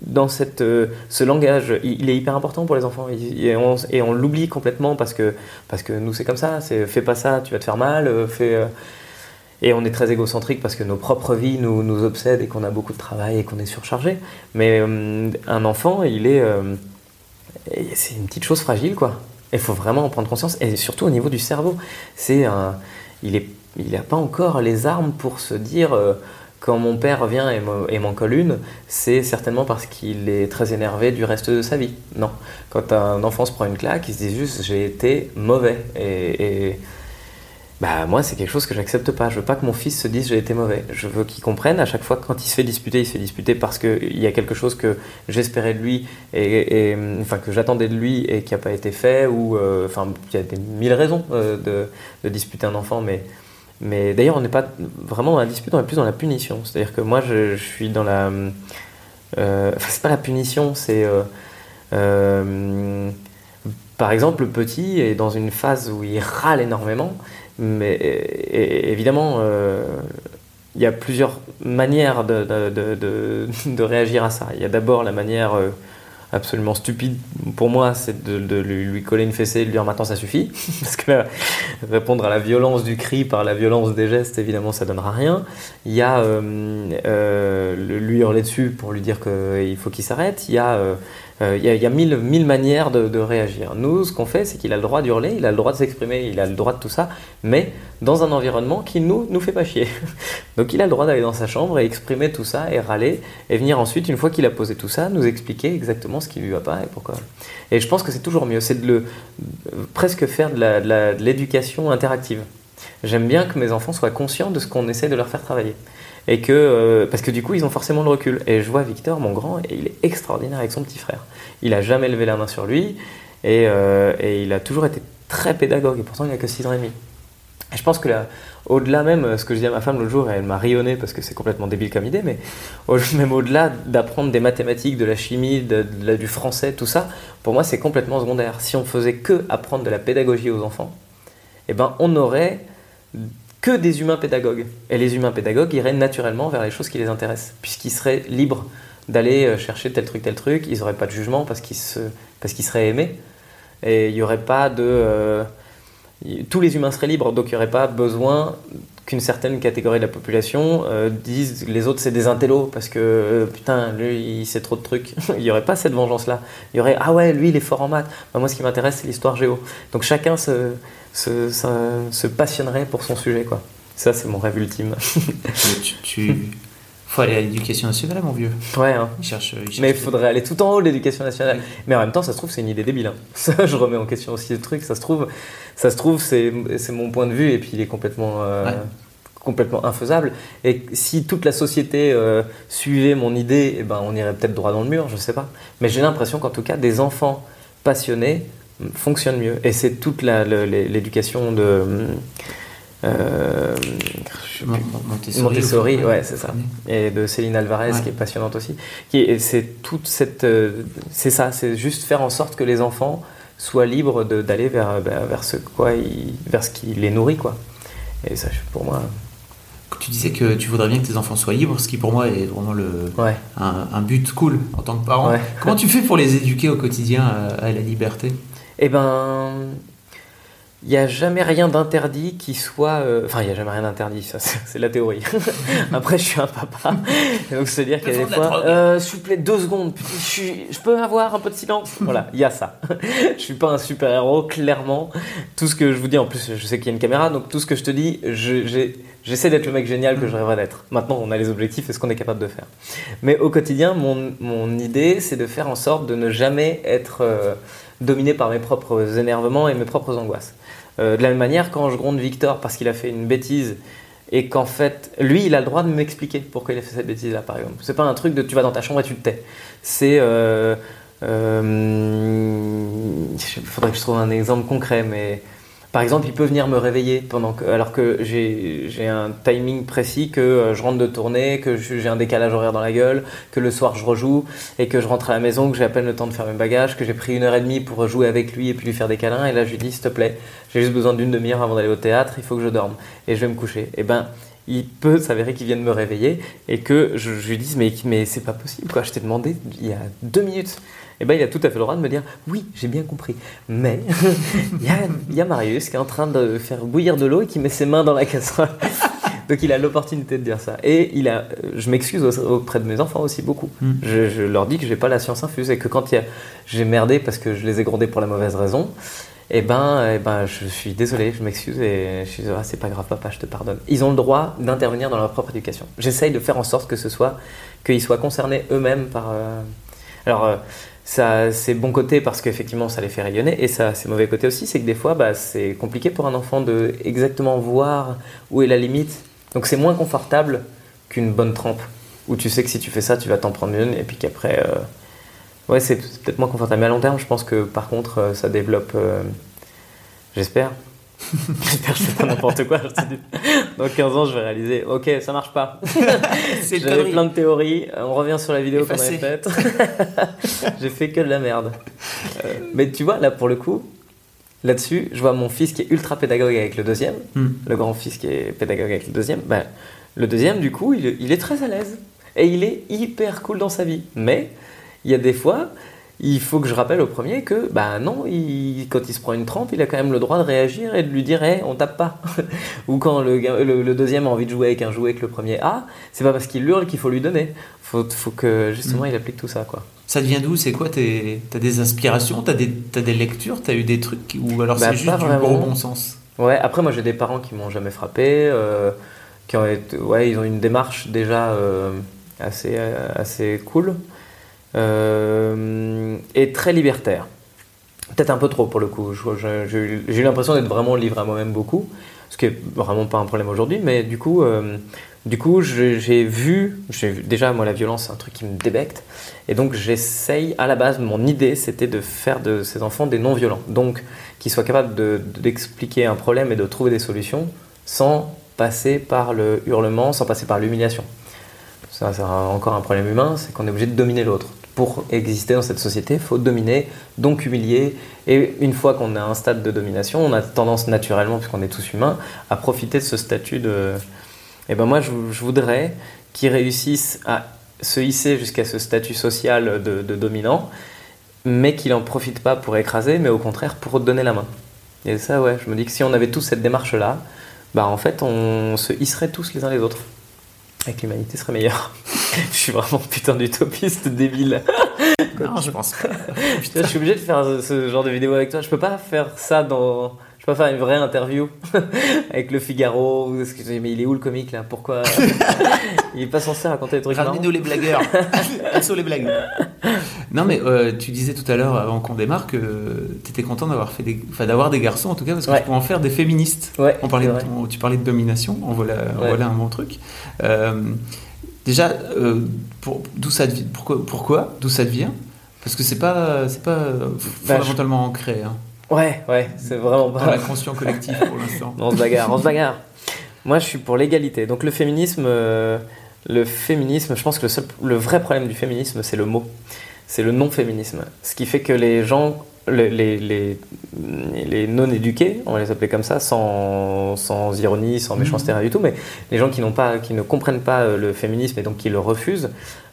dans euh, ce langage, il, est hyper important pour les enfants et on, l'oublie complètement parce que, parce que nous c'est comme ça, c'est fais pas ça, tu vas te faire mal, euh, fais, euh, et on est très égocentrique parce que nos propres vies nous, nous obsèdent et qu'on a beaucoup de travail et qu'on est surchargé. Mais un enfant, il est, c'est une petite chose fragile quoi. Il faut vraiment en prendre conscience et surtout au niveau du cerveau, c'est un, il est il n'a pas encore les armes pour se dire euh, quand mon père vient et m'en colle une, c'est certainement parce qu'il est très énervé du reste de sa vie. Non. Quand un enfant se prend une claque, il se dit juste j'ai été mauvais. Et, bah, moi, c'est quelque chose que j'accepte pas. Je veux pas que mon fils se dise j'ai été mauvais. Je veux qu'il comprenne à chaque fois que quand il se fait disputer, il se fait disputer parce qu'il y a quelque chose que j'espérais de lui et, enfin que j'attendais de lui et qui n'a pas été fait ou euh, enfin il y a des mille raisons euh, de, de disputer un enfant, mais mais d'ailleurs, on n'est pas vraiment dans la dispute, on est plus dans la punition. C'est-à-dire que moi, je, suis dans la. Euh, enfin, c'est pas la punition, c'est. Euh, euh, par exemple, le petit est dans une phase où il râle énormément, mais évidemment, il y a plusieurs manières de, réagir à ça. Il y a d'abord la manière absolument stupide pour moi, c'est de, lui, coller une fessée et de lui dire maintenant ça suffit. Parce que répondre à la violence du cri par la violence des gestes, évidemment, ça donnera rien. Il y a euh, euh, lui hurler dessus pour lui dire qu'il faut qu'il s'arrête. Il y a euh, il y, a mille, mille manières de, réagir. Nous, ce qu'on fait, c'est qu'il a le droit d'hurler, il a le droit de s'exprimer, il a le droit de tout ça, mais dans un environnement qui nous nous fait pas chier. Donc il a le droit d'aller dans sa chambre et exprimer tout ça et râler et venir ensuite, une fois qu'il a posé tout ça, nous expliquer exactement ce qui lui va pas et pourquoi. Et je pense que c'est toujours mieux, c'est de le presque faire de l'éducation interactive. J'aime bien que mes enfants soient conscients de ce qu'on essaie de leur faire travailler. Et que euh, parce que du coup ils ont forcément le recul. Et je vois Victor mon grand et il est extraordinaire avec son petit frère. Il a jamais levé la main sur lui et, euh, et il a toujours été très pédagogue et pourtant il a que 6 ans et demi. Et je pense que là, au-delà même, ce que je dis à ma femme l'autre jour, elle m'a rayonné parce que c'est complètement débile comme idée, mais même au-delà d'apprendre des mathématiques, de la chimie, du français, tout ça, pour moi c'est complètement secondaire. Si on faisait que apprendre de la pédagogie aux enfants, eh ben on aurait que des humains pédagogues. Et les humains pédagogues iraient naturellement vers les choses qui les intéressent, puisqu'ils seraient libres d'aller euh, chercher tel truc, tel truc, ils n'auraient pas de jugement parce qu'ils, parce qu'ils seraient aimés. Et il n'y aurait pas de... Euh, tous les humains seraient libres, donc il n'y aurait pas besoin qu'une certaine catégorie de la population euh, dise les autres c'est des intellos parce que putain lui il sait trop de trucs. il n'y aurait pas cette vengeance là. Il y aurait ah ouais lui il est fort en maths. Bah, moi ce qui m'intéresse c'est l'histoire géo. Donc chacun se, se, se, passionnerait pour son sujet. Quoi. Ça, c'est mon rêve ultime. tu, tu... faut aller à l'éducation nationale, mon vieux. Ouais. Hein. Il cherche, Mais il faudrait aller tout en haut de l'éducation nationale. Mais en même temps, ça se trouve, c'est une idée débile. Hein. Ça, je remets en question aussi le truc. Ça se trouve, ça se trouve, c'est, mon point de vue et puis il est complètement. Euh, complètement infaisable. Et si toute la société euh, suivait mon idée, eh ben, on irait peut-être droit dans le mur, je sais pas. Mais j'ai l'impression qu'en tout cas, des enfants passionnés fonctionne mieux. Et c'est toute l'éducation de. Euh, Montessori, Montessori ouais, c'est ça. Et de Céline Alvarez, qui est passionnante aussi. C'est toute cette. Euh, c'est ça, c'est juste faire en sorte que les enfants soient libres d'aller vers, vers, ce quoi vers ce qui les nourrit, quoi. Et ça, pour moi, tu disais que tu voudrais bien que tes enfants soient libres, ce qui pour moi est vraiment le, un, but cool en tant que parent. Comment tu fais pour les éduquer au quotidien à, la liberté? Eh ben, il n'y a jamais rien d'interdit qui soit. Euh, enfin, il n'y a jamais rien d'interdit, ça, c'est la théorie. Après, je suis un papa. donc, c'est-à-dire qu'il y a des fois. Euh, S'il vous plaît, deux secondes, je, je, peux avoir un peu de silence? Voilà, il y a ça. je suis pas un super-héros, clairement. Tout ce que je vous dis, en plus, je sais qu'il y a une caméra, donc tout ce que je te dis, j'essaie d'être le mec génial que je rêverais d'être. Maintenant, on a les objectifs et ce qu'on est capable de faire. Mais au quotidien, mon, mon idée, c'est de faire en sorte de ne jamais être euh, dominé par mes propres énervements et mes propres angoisses. Euh, de la même manière, quand je gronde Victor parce qu'il a fait une bêtise et qu'en fait, lui, il a le droit de m'expliquer pourquoi il a fait cette bêtise-là, par exemple. C'est pas un truc de tu vas dans ta chambre et tu te tais. C'est. Euh, euh, il faudrait que je trouve un exemple concret, mais par exemple, il peut venir me réveiller pendant alors que j'ai un timing précis, que euh, je rentre de tournée, que j'ai un décalage horaire dans la gueule, que le soir je rejoue et que je rentre à la maison, que j'ai à peine le temps de faire mes bagages, que j'ai pris une heure et demie pour jouer avec lui et puis lui faire des câlins. Et là, je lui dis, s'il te plaît, j'ai juste besoin d'une demi-heure avant d'aller au théâtre, il faut que je dorme et je vais me coucher. Et ben, il peut s'avérer qu'il vienne me réveiller et que je, lui dise mais, mais c'est pas possible quoi, je t'ai demandé il y a deux minutes eh ben, il a tout à fait le droit de me dire oui, j'ai bien compris. Mais il y, a, Marius qui est en train de faire bouillir de l'eau et qui met ses mains dans la casserole. Donc il a l'opportunité de dire ça. Et il a, je m'excuse auprès de mes enfants aussi beaucoup. Hmm. Je, leur dis que j'ai pas la science infuse et que quand j'ai merdé parce que je les ai grondés pour la mauvaise raison, eh ben, eh ben, je suis désolé, je m'excuse et je suis ah, c'est pas grave, papa, je te pardonne. Ils ont le droit d'intervenir dans leur propre éducation. J'essaye de faire en sorte que ce soit, qu'ils soient concernés eux-mêmes par. Euh, alors, euh, ça c'est bon côté parce qu'effectivement ça les fait rayonner. Et ça c'est mauvais côté aussi c'est que des fois bah, c'est compliqué pour un enfant de exactement voir où est la limite. Donc c'est moins confortable qu'une bonne trempe où tu sais que si tu fais ça tu vas t'en prendre une et puis qu'après euh, ouais c'est peut-être moins confortable. Mais à long terme je pense que par contre euh, ça développe euh, j'espère je fais pas n'importe quoi. Dans 15 ans, je vais réaliser, ok, ça marche pas. J'avais plein de théories. On revient sur la vidéo qu'on avait faite. J'ai fait que de la merde. Euh, mais tu vois, là, pour le coup, là-dessus, je vois mon fils qui est ultra pédagogue avec le deuxième, hmm. le grand fils qui est pédagogue avec le deuxième. Ben, le deuxième, du coup, il, il est très à l'aise. Et il est hyper cool dans sa vie. Mais il y a des fois, il faut que je rappelle au premier que, bah non, il, quand il se prend une trempe, il a quand même le droit de réagir et de lui dire, hey, on tape pas. Ou quand le, le, deuxième a envie de jouer avec un jouet que le premier a, c'est pas parce qu'il hurle qu'il faut lui donner. Faut, faut que justement mm. il applique tout ça, quoi. Ça devient d'où? C'est quoi T'as des inspirations? T'as des, as des lectures? T'as eu des trucs Ou alors bah, c'est juste du gros bon sens? Ouais, après moi j'ai des parents qui m'ont jamais frappé, euh, qui ont été, ouais, ils ont une démarche déjà euh, assez, euh, assez cool. Euh, et très libertaire. Peut-être un peu trop pour le coup. J'ai eu l'impression d'être vraiment livré à moi-même beaucoup, ce qui est vraiment pas un problème aujourd'hui, mais du coup, euh, coup, j'ai vu, déjà moi la violence c'est un truc qui me débecte, et donc j'essaye à la base, mon idée c'était de faire de ces enfants des non-violents, donc qu'ils soient capables d'expliquer un problème et de trouver des solutions sans passer par le hurlement, sans passer par l'humiliation. Ça, c'est encore un problème humain, c'est qu'on est obligé de dominer l'autre pour exister dans cette société, il faut dominer, donc humilier. Et une fois qu'on a un stade de domination, on a tendance naturellement, puisqu'on est tous humains, à profiter de ce statut de... Et eh ben moi, je, voudrais qu'ils réussissent à se hisser jusqu'à ce statut social de, dominant, mais qu'ils n'en profitent pas pour écraser, mais au contraire pour donner la main. Et ça, ouais, je me dis que si on avait tous cette démarche-là, bah en fait, on se hisserait tous les uns les autres que l'humanité serait meilleure. je suis vraiment putain d'utopiste débile. non, je pense pas. je suis obligé de faire ce genre de vidéo avec toi. Je peux pas faire ça dans. Je peux pas faire une vraie interview avec le Figaro. Mais il est où le comique là? Pourquoi Il est pas censé raconter des trucs Ramenez-nous les blagueurs. sont les blagues. Non, mais euh, tu disais tout à l'heure, avant qu'on démarre, que tu étais content d'avoir fait des... Enfin, d'avoir des garçons en tout cas, parce que tu peux en faire des féministes. Ouais, on parlait tu parlais de domination, on voilà, voilà un bon truc. Euh, Déjà, euh, d'où ça pourquoi, pourquoi D'où ça vient Parce que c'est pas, c'est pas bah, fondamentalement ancré. Hein. Ouais, ouais, c'est vraiment pas. Dans la conscience collective pour l'instant. on se bagarre, on se bagarre. Moi, je suis pour l'égalité. Donc le féminisme, euh, le féminisme, je pense que le, le vrai problème du féminisme, c'est le mot. C'est le non-féminisme. Ce qui fait que les gens les, les, les non-éduqués, on les appelait comme ça, sans, sans ironie, sans méchanceté, rien du tout, mais les gens qui, n'ont pas, qui ne comprennent pas le féminisme et donc qui le refusent,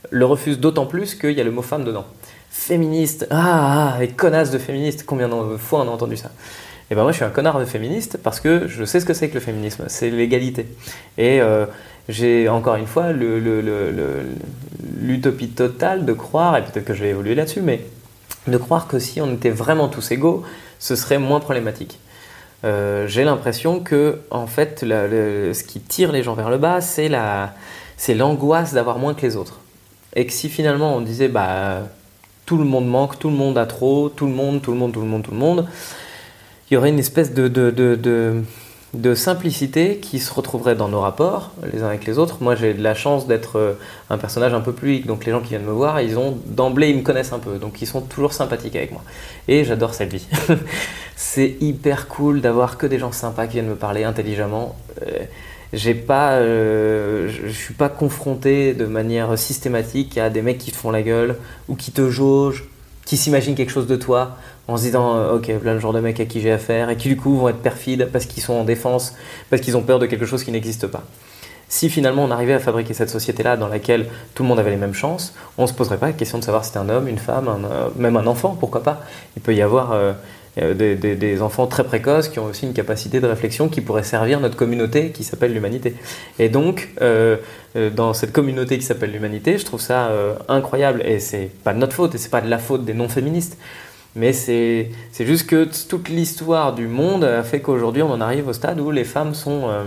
le refusent d'autant plus qu'il y a le mot femme dedans. Féministe, ah, ah les connasses de féministes, combien de fois on a entendu ça? Et ben moi je suis un connard de féministe parce que je sais ce que c'est que le féminisme, c'est l'égalité. Et euh, j'ai encore une fois l'utopie le, totale de croire, et peut-être que je vais évoluer là-dessus, mais de croire que si on était vraiment tous égaux, ce serait moins problématique. Euh, j'ai l'impression que en fait ce qui tire les gens vers le bas, c'est l'angoisse d'avoir moins que les autres. Et que si finalement on disait bah tout le monde manque, tout le monde a trop, tout le monde, tout le monde, tout le monde, tout le monde, il y aurait une espèce de, simplicité qui se retrouverait dans nos rapports les uns avec les autres. Moi, j'ai de la chance d'être euh, un personnage un peu public, donc les gens qui viennent me voir, ils ont d'emblée, ils me connaissent un peu, donc ils sont toujours sympathiques avec moi. Et j'adore cette vie. c'est hyper cool d'avoir que des gens sympas qui viennent me parler intelligemment. Euh, j'ai pas, euh, je suis pas confronté de manière systématique à des mecs qui te font la gueule ou qui te jaugent, qui s'imaginent quelque chose de toi en se disant euh, ok voilà le genre de mec à qui j'ai affaire et qui du coup vont être perfides parce qu'ils sont en défense parce qu'ils ont peur de quelque chose qui n'existe pas si finalement on arrivait à fabriquer cette société-là dans laquelle tout le monde avait les mêmes chances, on ne se poserait pas la question de savoir si c'était un homme, une femme, euh, même un enfant, pourquoi pas. Il peut y avoir euh, des, enfants très précoces qui ont aussi une capacité de réflexion qui pourrait servir notre communauté qui s'appelle l'humanité. Et donc, dans cette communauté qui s'appelle l'humanité, je trouve ça incroyable. Et c'est pas de notre faute, et c'est pas de la faute des non-féministes. Mais c'est juste que toute l'histoire du monde a fait qu'aujourd'hui on en arrive au stade où les femmes sont, euh,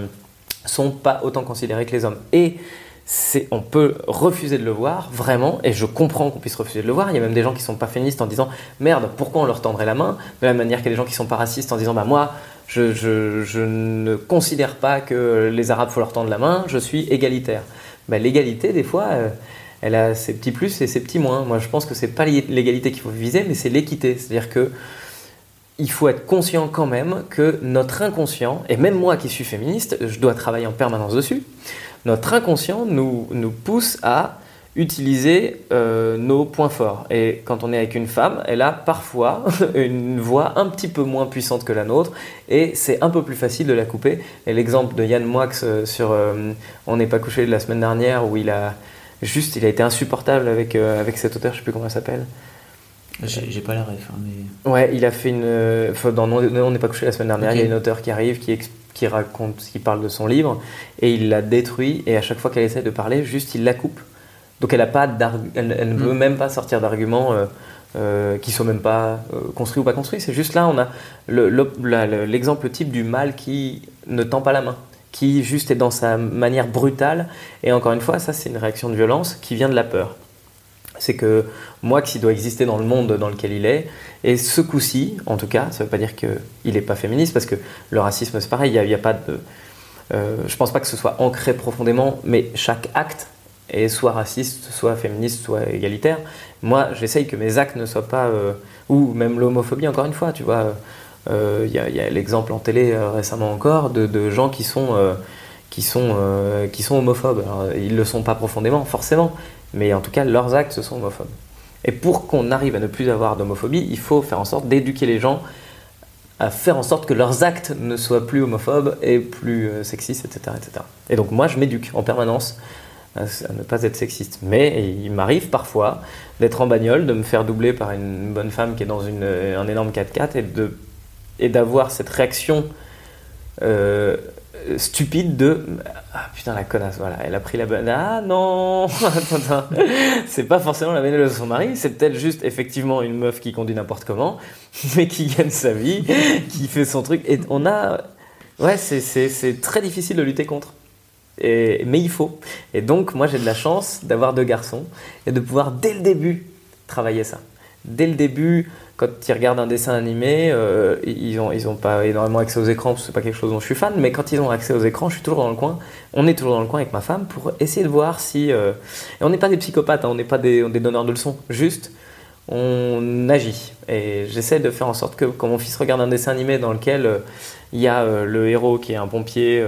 sont pas autant considérées que les hommes. Et on peut refuser de le voir, vraiment, et je comprends qu'on puisse refuser de le voir. Il y a même des gens qui sont pas féministes en disant merde, pourquoi on leur tendrait la main? De la même manière qu'il y a des gens qui sont pas racistes en disant bah moi, je, ne considère pas que les Arabes faut leur tendre la main, je suis égalitaire. Bah, L'égalité, des fois, euh, elle a ses petits plus et ses petits moins. Moi, je pense que c'est pas l'égalité qu'il faut viser, mais c'est l'équité. C'est-à-dire que il faut être conscient quand même que notre inconscient, et même moi qui suis féministe, je dois travailler en permanence dessus, notre inconscient nous, nous pousse à utiliser euh, nos points forts. Et quand on est avec une femme, elle a parfois une voix un petit peu moins puissante que la nôtre, et c'est un peu plus facile de la couper. Et l'exemple de Yann Moix euh, sur euh, On n'est pas couché de la semaine dernière, où il a Juste, il a été insupportable avec, euh, avec cet auteur, je sais plus comment il s'appelle. J'ai pas la ref, hein, mais. Ouais, il a fait une. Dans On n'est pas couché la semaine dernière, il y a une auteur qui arrive, qui, qui raconte, qui parle de son livre, et il l'a détruit, et à chaque fois qu'elle essaie de parler, juste il la coupe. Donc elle, a pas elle, elle ne veut mm. même pas sortir d'arguments euh, euh, qui sont même pas construits ou pas construits. C'est juste là, on a l'exemple type du mal qui ne tend pas la main qui juste est dans sa manière brutale. Et encore une fois, ça c'est une réaction de violence qui vient de la peur. C'est que moi, qui doit exister dans le monde dans lequel il est, et ce coup-ci, en tout cas, ça ne veut pas dire qu'il n'est pas féministe, parce que le racisme c'est pareil, il n'y a, pas de... Euh, je pense pas que ce soit ancré profondément, mais chaque acte est soit raciste, soit féministe, soit égalitaire. Moi, j'essaye que mes actes ne soient pas... Euh, ou même l'homophobie, encore une fois, tu vois il euh, y a, l'exemple en télé euh, récemment encore de, gens qui sont, euh, qui sont, qui sont homophobes. ils ne le sont pas profondément, forcément, mais en tout cas, leurs actes sont homophobes. Et pour qu'on arrive à ne plus avoir d'homophobie, il faut faire en sorte d'éduquer les gens à faire en sorte que leurs actes ne soient plus homophobes et plus sexistes, etc., etc. Et donc moi, je m'éduque en permanence à, ne pas être sexiste. Mais il m'arrive parfois d'être en bagnole, de me faire doubler par une bonne femme qui est dans une, un énorme 4x4 et et d'avoir cette réaction euh, stupide de ah putain la connasse voilà elle a pris la banane ah non c'est pas forcément la bagnole de son mari c'est peut-être juste effectivement une meuf qui conduit n'importe comment mais qui gagne sa vie qui fait son truc et on a ouais c'est très difficile de lutter contre. Mais il faut. Et donc moi j'ai de la chance d'avoir deux garçons et de pouvoir dès le début travailler ça. Dès le début quand ils regardent un dessin animé, euh, ils n'ont ils pas énormément accès aux écrans, parce que c'est pas quelque chose dont je suis fan, mais quand ils ont accès aux écrans, je suis toujours dans le coin. On est toujours dans le coin avec ma femme pour essayer de voir si. Euh, et on n'est pas des psychopathes, hein, on n'est pas des, des, donneurs de leçons, juste on agit. Et j'essaie de faire en sorte que quand mon fils regarde un dessin animé dans lequel euh, il y a le héros qui est un pompier.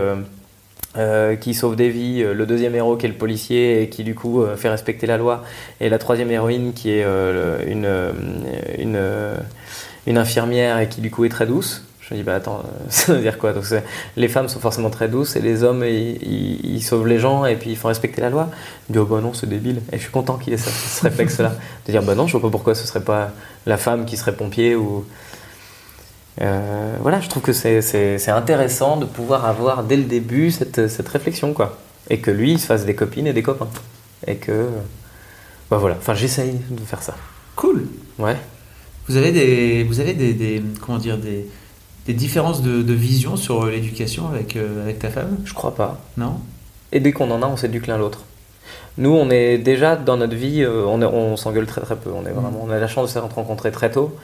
Euh, qui sauve des vies, euh, le deuxième héros qui est le policier et qui du coup euh, fait respecter la loi, et la troisième héroïne qui est une, une, une infirmière et qui du coup est très douce. Je me dis, bah attends, ça veut dire quoi? Donc, Les femmes sont forcément très douces et les hommes, ils, sauvent les gens et puis ils font respecter la loi. Je dis, oh bah non, c'est débile. Et je suis content qu'il ait ce, ce réflexe-là. De dire, bah non, je vois pas pourquoi ce serait pas la femme qui serait pompier ou. Euh, voilà, je trouve que c'est intéressant de pouvoir avoir dès le début cette, cette, réflexion, quoi. Et que lui, il se fasse des copines et des copains. Et que. Bah voilà, enfin, j'essaye de faire ça. Cool! Ouais. Vous avez des. Vous avez des, des comment dire, des des différences de, vision sur l'éducation avec, euh, avec ta femme? Je crois pas. Non? Et dès qu'on en a, on s'éduque l'un l'autre. Nous, on est déjà dans notre vie, euh, on, on s'engueule très très peu. On, est vraiment, on a la chance de se rencontrer très tôt.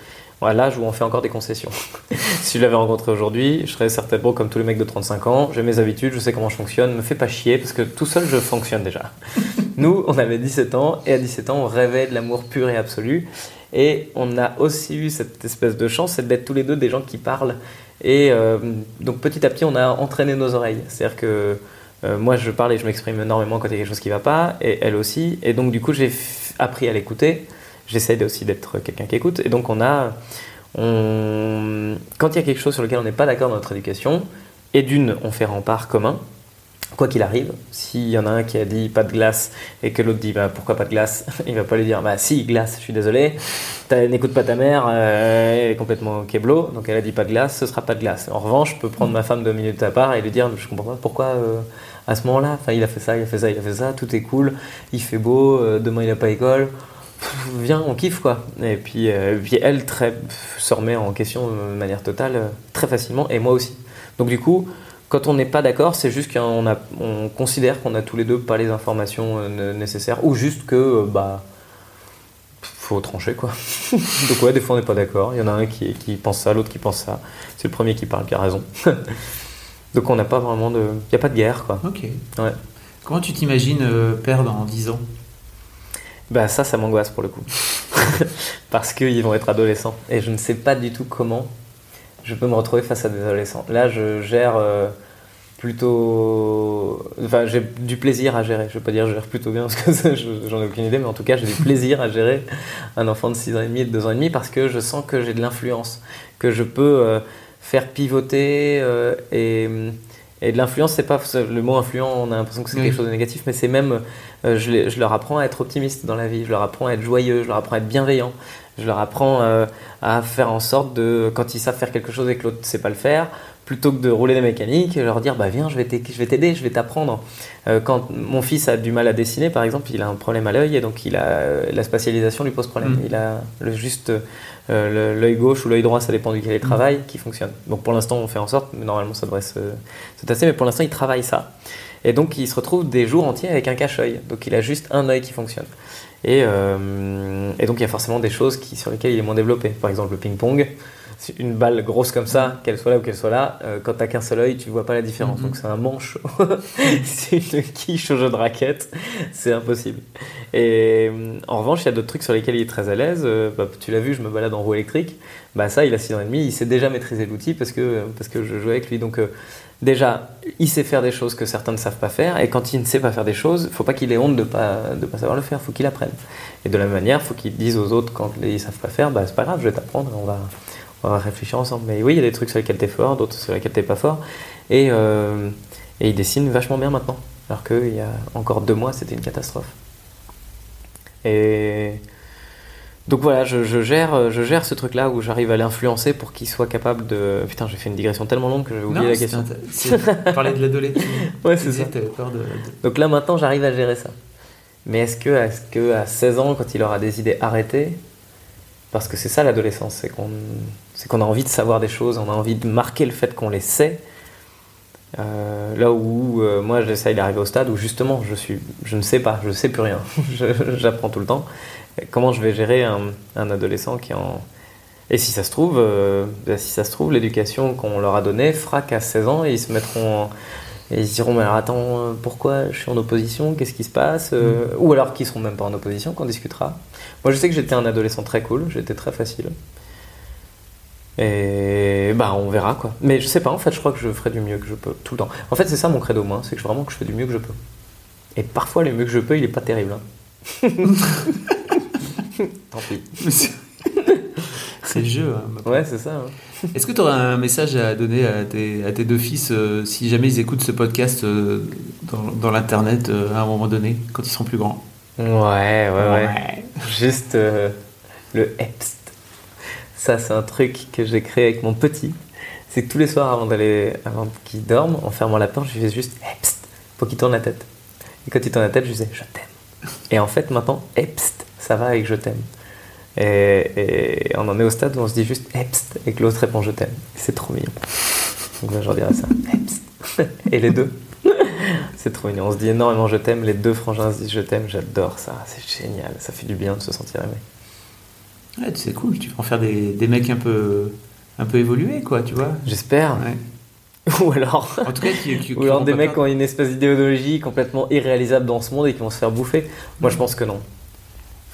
À l'âge où on fait encore des concessions. si je l'avais rencontré aujourd'hui, je serais certainement comme tous les mecs de 35 ans. J'ai mes habitudes, je sais comment je fonctionne, me fais pas chier parce que tout seul je fonctionne déjà. Nous, on avait 17 ans et à 17 ans, on rêvait de l'amour pur et absolu. Et on a aussi eu cette espèce de chance, c'est d'être tous les deux des gens qui parlent. Et euh, donc petit à petit, on a entraîné nos oreilles. C'est-à-dire que euh, moi, je parle et je m'exprime énormément quand il y a quelque chose qui ne va pas, et elle aussi. Et donc du coup, j'ai appris à l'écouter. J'essaie aussi d'être quelqu'un qui écoute. Et donc on a... On... Quand il y a quelque chose sur lequel on n'est pas d'accord dans notre éducation, et d'une, on fait rempart commun, quoi qu'il arrive, s'il y en a un qui a dit pas de glace et que l'autre dit bah, pourquoi pas de glace, il va pas lui dire bah si glace, je suis désolé, n'écoute pas ta mère, euh, elle est complètement keblo, donc elle a dit pas de glace, ce sera pas de glace. En revanche, je peux prendre ma femme deux minutes à part et lui dire je comprends pas pourquoi euh, à ce moment-là, il a fait ça, il a fait ça, il a fait ça, tout est cool, il fait beau, euh, demain il a pas école. Viens, on kiffe quoi. Et puis, puis elle très, se remet en question de manière totale très facilement, et moi aussi. Donc du coup, quand on n'est pas d'accord, c'est juste qu'on on considère qu'on a tous les deux pas les informations euh, nécessaires, ou juste que euh, bah faut trancher quoi. Donc ouais, des fois on n'est pas d'accord. Il y en a un qui, qui pense ça, l'autre qui pense ça. C'est le premier qui parle qui a raison. Donc on n'a pas vraiment de, il n'y a pas de guerre quoi. Ok. Ouais. Comment tu t'imagines euh, perdre en 10 ans? Bah ça, ça m'angoisse pour le coup. Parce qu'ils vont être adolescents. Et je ne sais pas du tout comment je peux me retrouver face à des adolescents. Là, je gère euh, plutôt. Enfin, j'ai du plaisir à gérer. Je ne vais pas dire que je gère plutôt bien parce que j'en ai aucune idée, mais en tout cas, j'ai du plaisir à gérer un enfant de 6 ans et demi et de 2 ans et demi parce que je sens que j'ai de l'influence, que je peux euh, faire pivoter euh, et. Et de l'influence, c'est pas le mot influent, on a l'impression que c'est quelque chose de négatif, mais c'est même, je, je, leur apprends à être optimiste dans la vie, je leur apprends à être joyeux, je leur apprends à être bienveillant, je leur apprends euh, à faire en sorte de, quand ils savent faire quelque chose et que l'autre ne sait pas le faire, plutôt que de rouler des mécaniques, leur dire bah viens, je vais t'aider, je vais t'apprendre. Euh, quand mon fils a du mal à dessiner, par exemple, il a un problème à l'œil et donc il a euh, la spatialisation lui pose problème. Mm. Il a le juste l'œil gauche ou l'œil droit, ça dépend duquel il travaille, mm. qui fonctionne. Donc pour l'instant, on fait en sorte, mais normalement ça devrait se, se tasser, mais pour l'instant, il travaille ça. Et donc il se retrouve des jours entiers avec un cache-œil. Donc il a juste un œil qui fonctionne. Euh, et, donc il y a forcément des choses qui, sur lesquelles il est moins développé. Par exemple le ping-pong, une balle grosse comme ça, qu'elle soit là ou qu'elle soit là, euh, quand t'as qu'un seul œil, tu vois pas la différence. Mhm. Donc c'est un manche, c'est une quiche au jeu de raquette, c'est impossible. Et en revanche, il y a d'autres trucs sur lesquels il est très à l'aise. Euh, bah, tu l'as vu, je me balade en roue électrique. Bah ça, il a 6 ans et demi, il sait déjà maîtriser l'outil parce que, parce que je joue avec lui. Donc déjà, il sait faire des choses que certains ne savent pas faire, et quand il ne sait pas faire des choses, il faut pas qu'il ait honte de pas, de pas savoir le faire, il faut qu'il apprenne. Et de la même manière, il faut qu'il dise aux autres quand ils ne savent pas faire, bah, c'est pas grave, je vais t'apprendre, on va, on va réfléchir ensemble. Mais oui, il y a des trucs sur lesquels tu es fort, d'autres sur lesquels tu n'es pas fort, et, euh, et il dessine vachement bien maintenant, alors qu'il y a encore deux mois, c'était une catastrophe. Et donc voilà, je, gère, euh, je gère ce truc-là où j'arrive à l'influencer pour qu'il soit capable de. Putain, j'ai fait une digression tellement longue que j'ai oublié la question. Parler de l'adolescence. ouais, c'est ça. Peur de, Donc là maintenant, j'arrive à gérer ça. Mais est-ce que, est que à 16 ans, quand il aura des idées arrêtées, parce que c'est ça l'adolescence, c'est qu'on qu'on a envie de savoir des choses, on a envie de marquer le fait qu'on les sait. Euh, là où euh, moi j'essaye d'arriver au stade où justement je suis, je ne sais pas, je sais plus rien, j'apprends tout le temps comment je vais gérer un, adolescent qui en... Et si ça se trouve, euh, bah, si ça se trouve, l'éducation qu'on leur a donnée fera qu'à 16 ans, ils se mettront et ils se diront mais alors attends, pourquoi je suis en opposition? Qu'est-ce qui se passe? Euh, mm. Ou alors qu'ils seront même pas en opposition, qu'on discutera. Moi je sais que j'étais un adolescent très cool, j'étais très facile. Et bah on verra quoi. Mais je sais pas, en fait je crois que je ferai du mieux que je peux tout le temps. En fait c'est ça mon credo moi, c'est que vraiment que je fais du mieux que je peux. Et parfois le mieux que je peux il est pas terrible. Hein. Tant pis. C'est le jeu. Hein, ouais, c'est ça. Hein. Est-ce que tu aurais un message à donner à tes, à tes deux fils euh, si jamais ils écoutent ce podcast euh, dans, dans l'internet euh, à un moment donné, quand ils seront plus grands? Ouais, ouais, ouais. Juste le Epst. Ça, c'est un truc que j'ai créé avec mon petit. C'est que tous les soirs, avant d'aller, avant qu'il dorme, en fermant la porte, je lui faisais juste Epst pour qu'il tourne la tête. Et quand il tourne la tête, je lui disais je t'aime. Et en fait, maintenant, Epst, ça va avec je t'aime. Et, on en est au stade où on se dit juste Epst et que l'autre répond je t'aime. C'est trop mignon. Donc moi, je dirais ça. Epst. Et les deux. C'est trop mignon. On se dit énormément je t'aime. Les deux frangins se disent je t'aime. J'adore ça. C'est génial. Ça fait du bien de se sentir aimé. Ouais, c'est cool. Tu vas en faire des, des, mecs un peu, un peu évolués, quoi, tu vois. J'espère. Ou alors, en tout cas, qui, Ou alors des mecs qui ont une espèce d'idéologie complètement irréalisable dans ce monde et qui vont se faire bouffer. Moi, je pense que non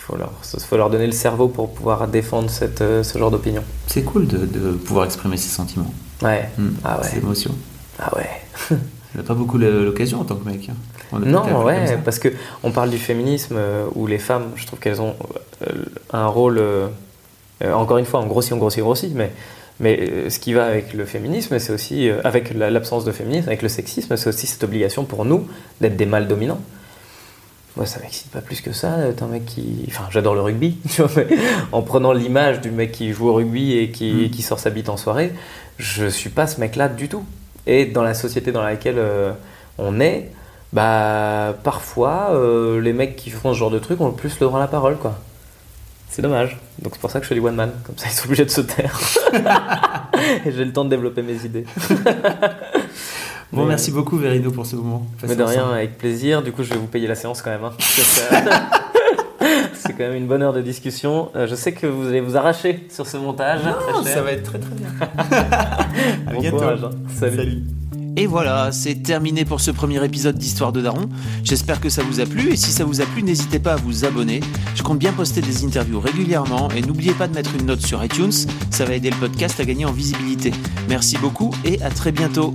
faut leur, faut leur donner le cerveau pour pouvoir défendre cette, euh, ce genre d'opinion. C'est cool de, de, pouvoir exprimer ses sentiments. Ouais. Hmm. Ah ouais. Ses émotions. Ah ouais. On n'a pas beaucoup l'occasion en tant que mec. Hein. Non, ouais, parce que on parle du féminisme euh, où les femmes, je trouve qu'elles ont euh, un rôle. encore une fois, on grossit, on grossit, on grossit, mais mais ce qui va avec le féminisme, c'est aussi, avec l'absence de féminisme, avec le sexisme, c'est aussi cette obligation pour nous d'être des mâles dominants moi ça m'excite pas plus que ça d'être un mec qui enfin j'adore le rugby tu vois mais en prenant l'image du mec qui joue au rugby et qui, mm. qui, sort sa bite en soirée je suis pas ce mec là du tout. Et dans la société dans laquelle euh, on est bah parfois euh, les mecs qui font ce genre de truc ont le plus le droit à la parole quoi. C'est dommage. Donc c'est pour ça que je fais du one man. Comme ça ils sont obligés de se taire. Et j'ai le temps de développer mes idées Bon, merci beaucoup, Verino, pour ce moment. Mais de rien, avec plaisir. Du coup, je vais vous payer la séance quand même. Hein. C'est quand même une bonne heure de discussion. Euh, je sais que vous allez vous arracher sur ce montage. Non, ça va être très très bien. à bon bientôt. Courage, hein. Salut. Et voilà, c'est terminé pour ce premier épisode d'Histoire de Daron. J'espère que ça vous a plu et si ça vous a plu, n'hésitez pas à vous abonner. Je compte bien poster des interviews régulièrement et n'oubliez pas de mettre une note sur iTunes, ça va aider le podcast à gagner en visibilité. Merci beaucoup et à très bientôt.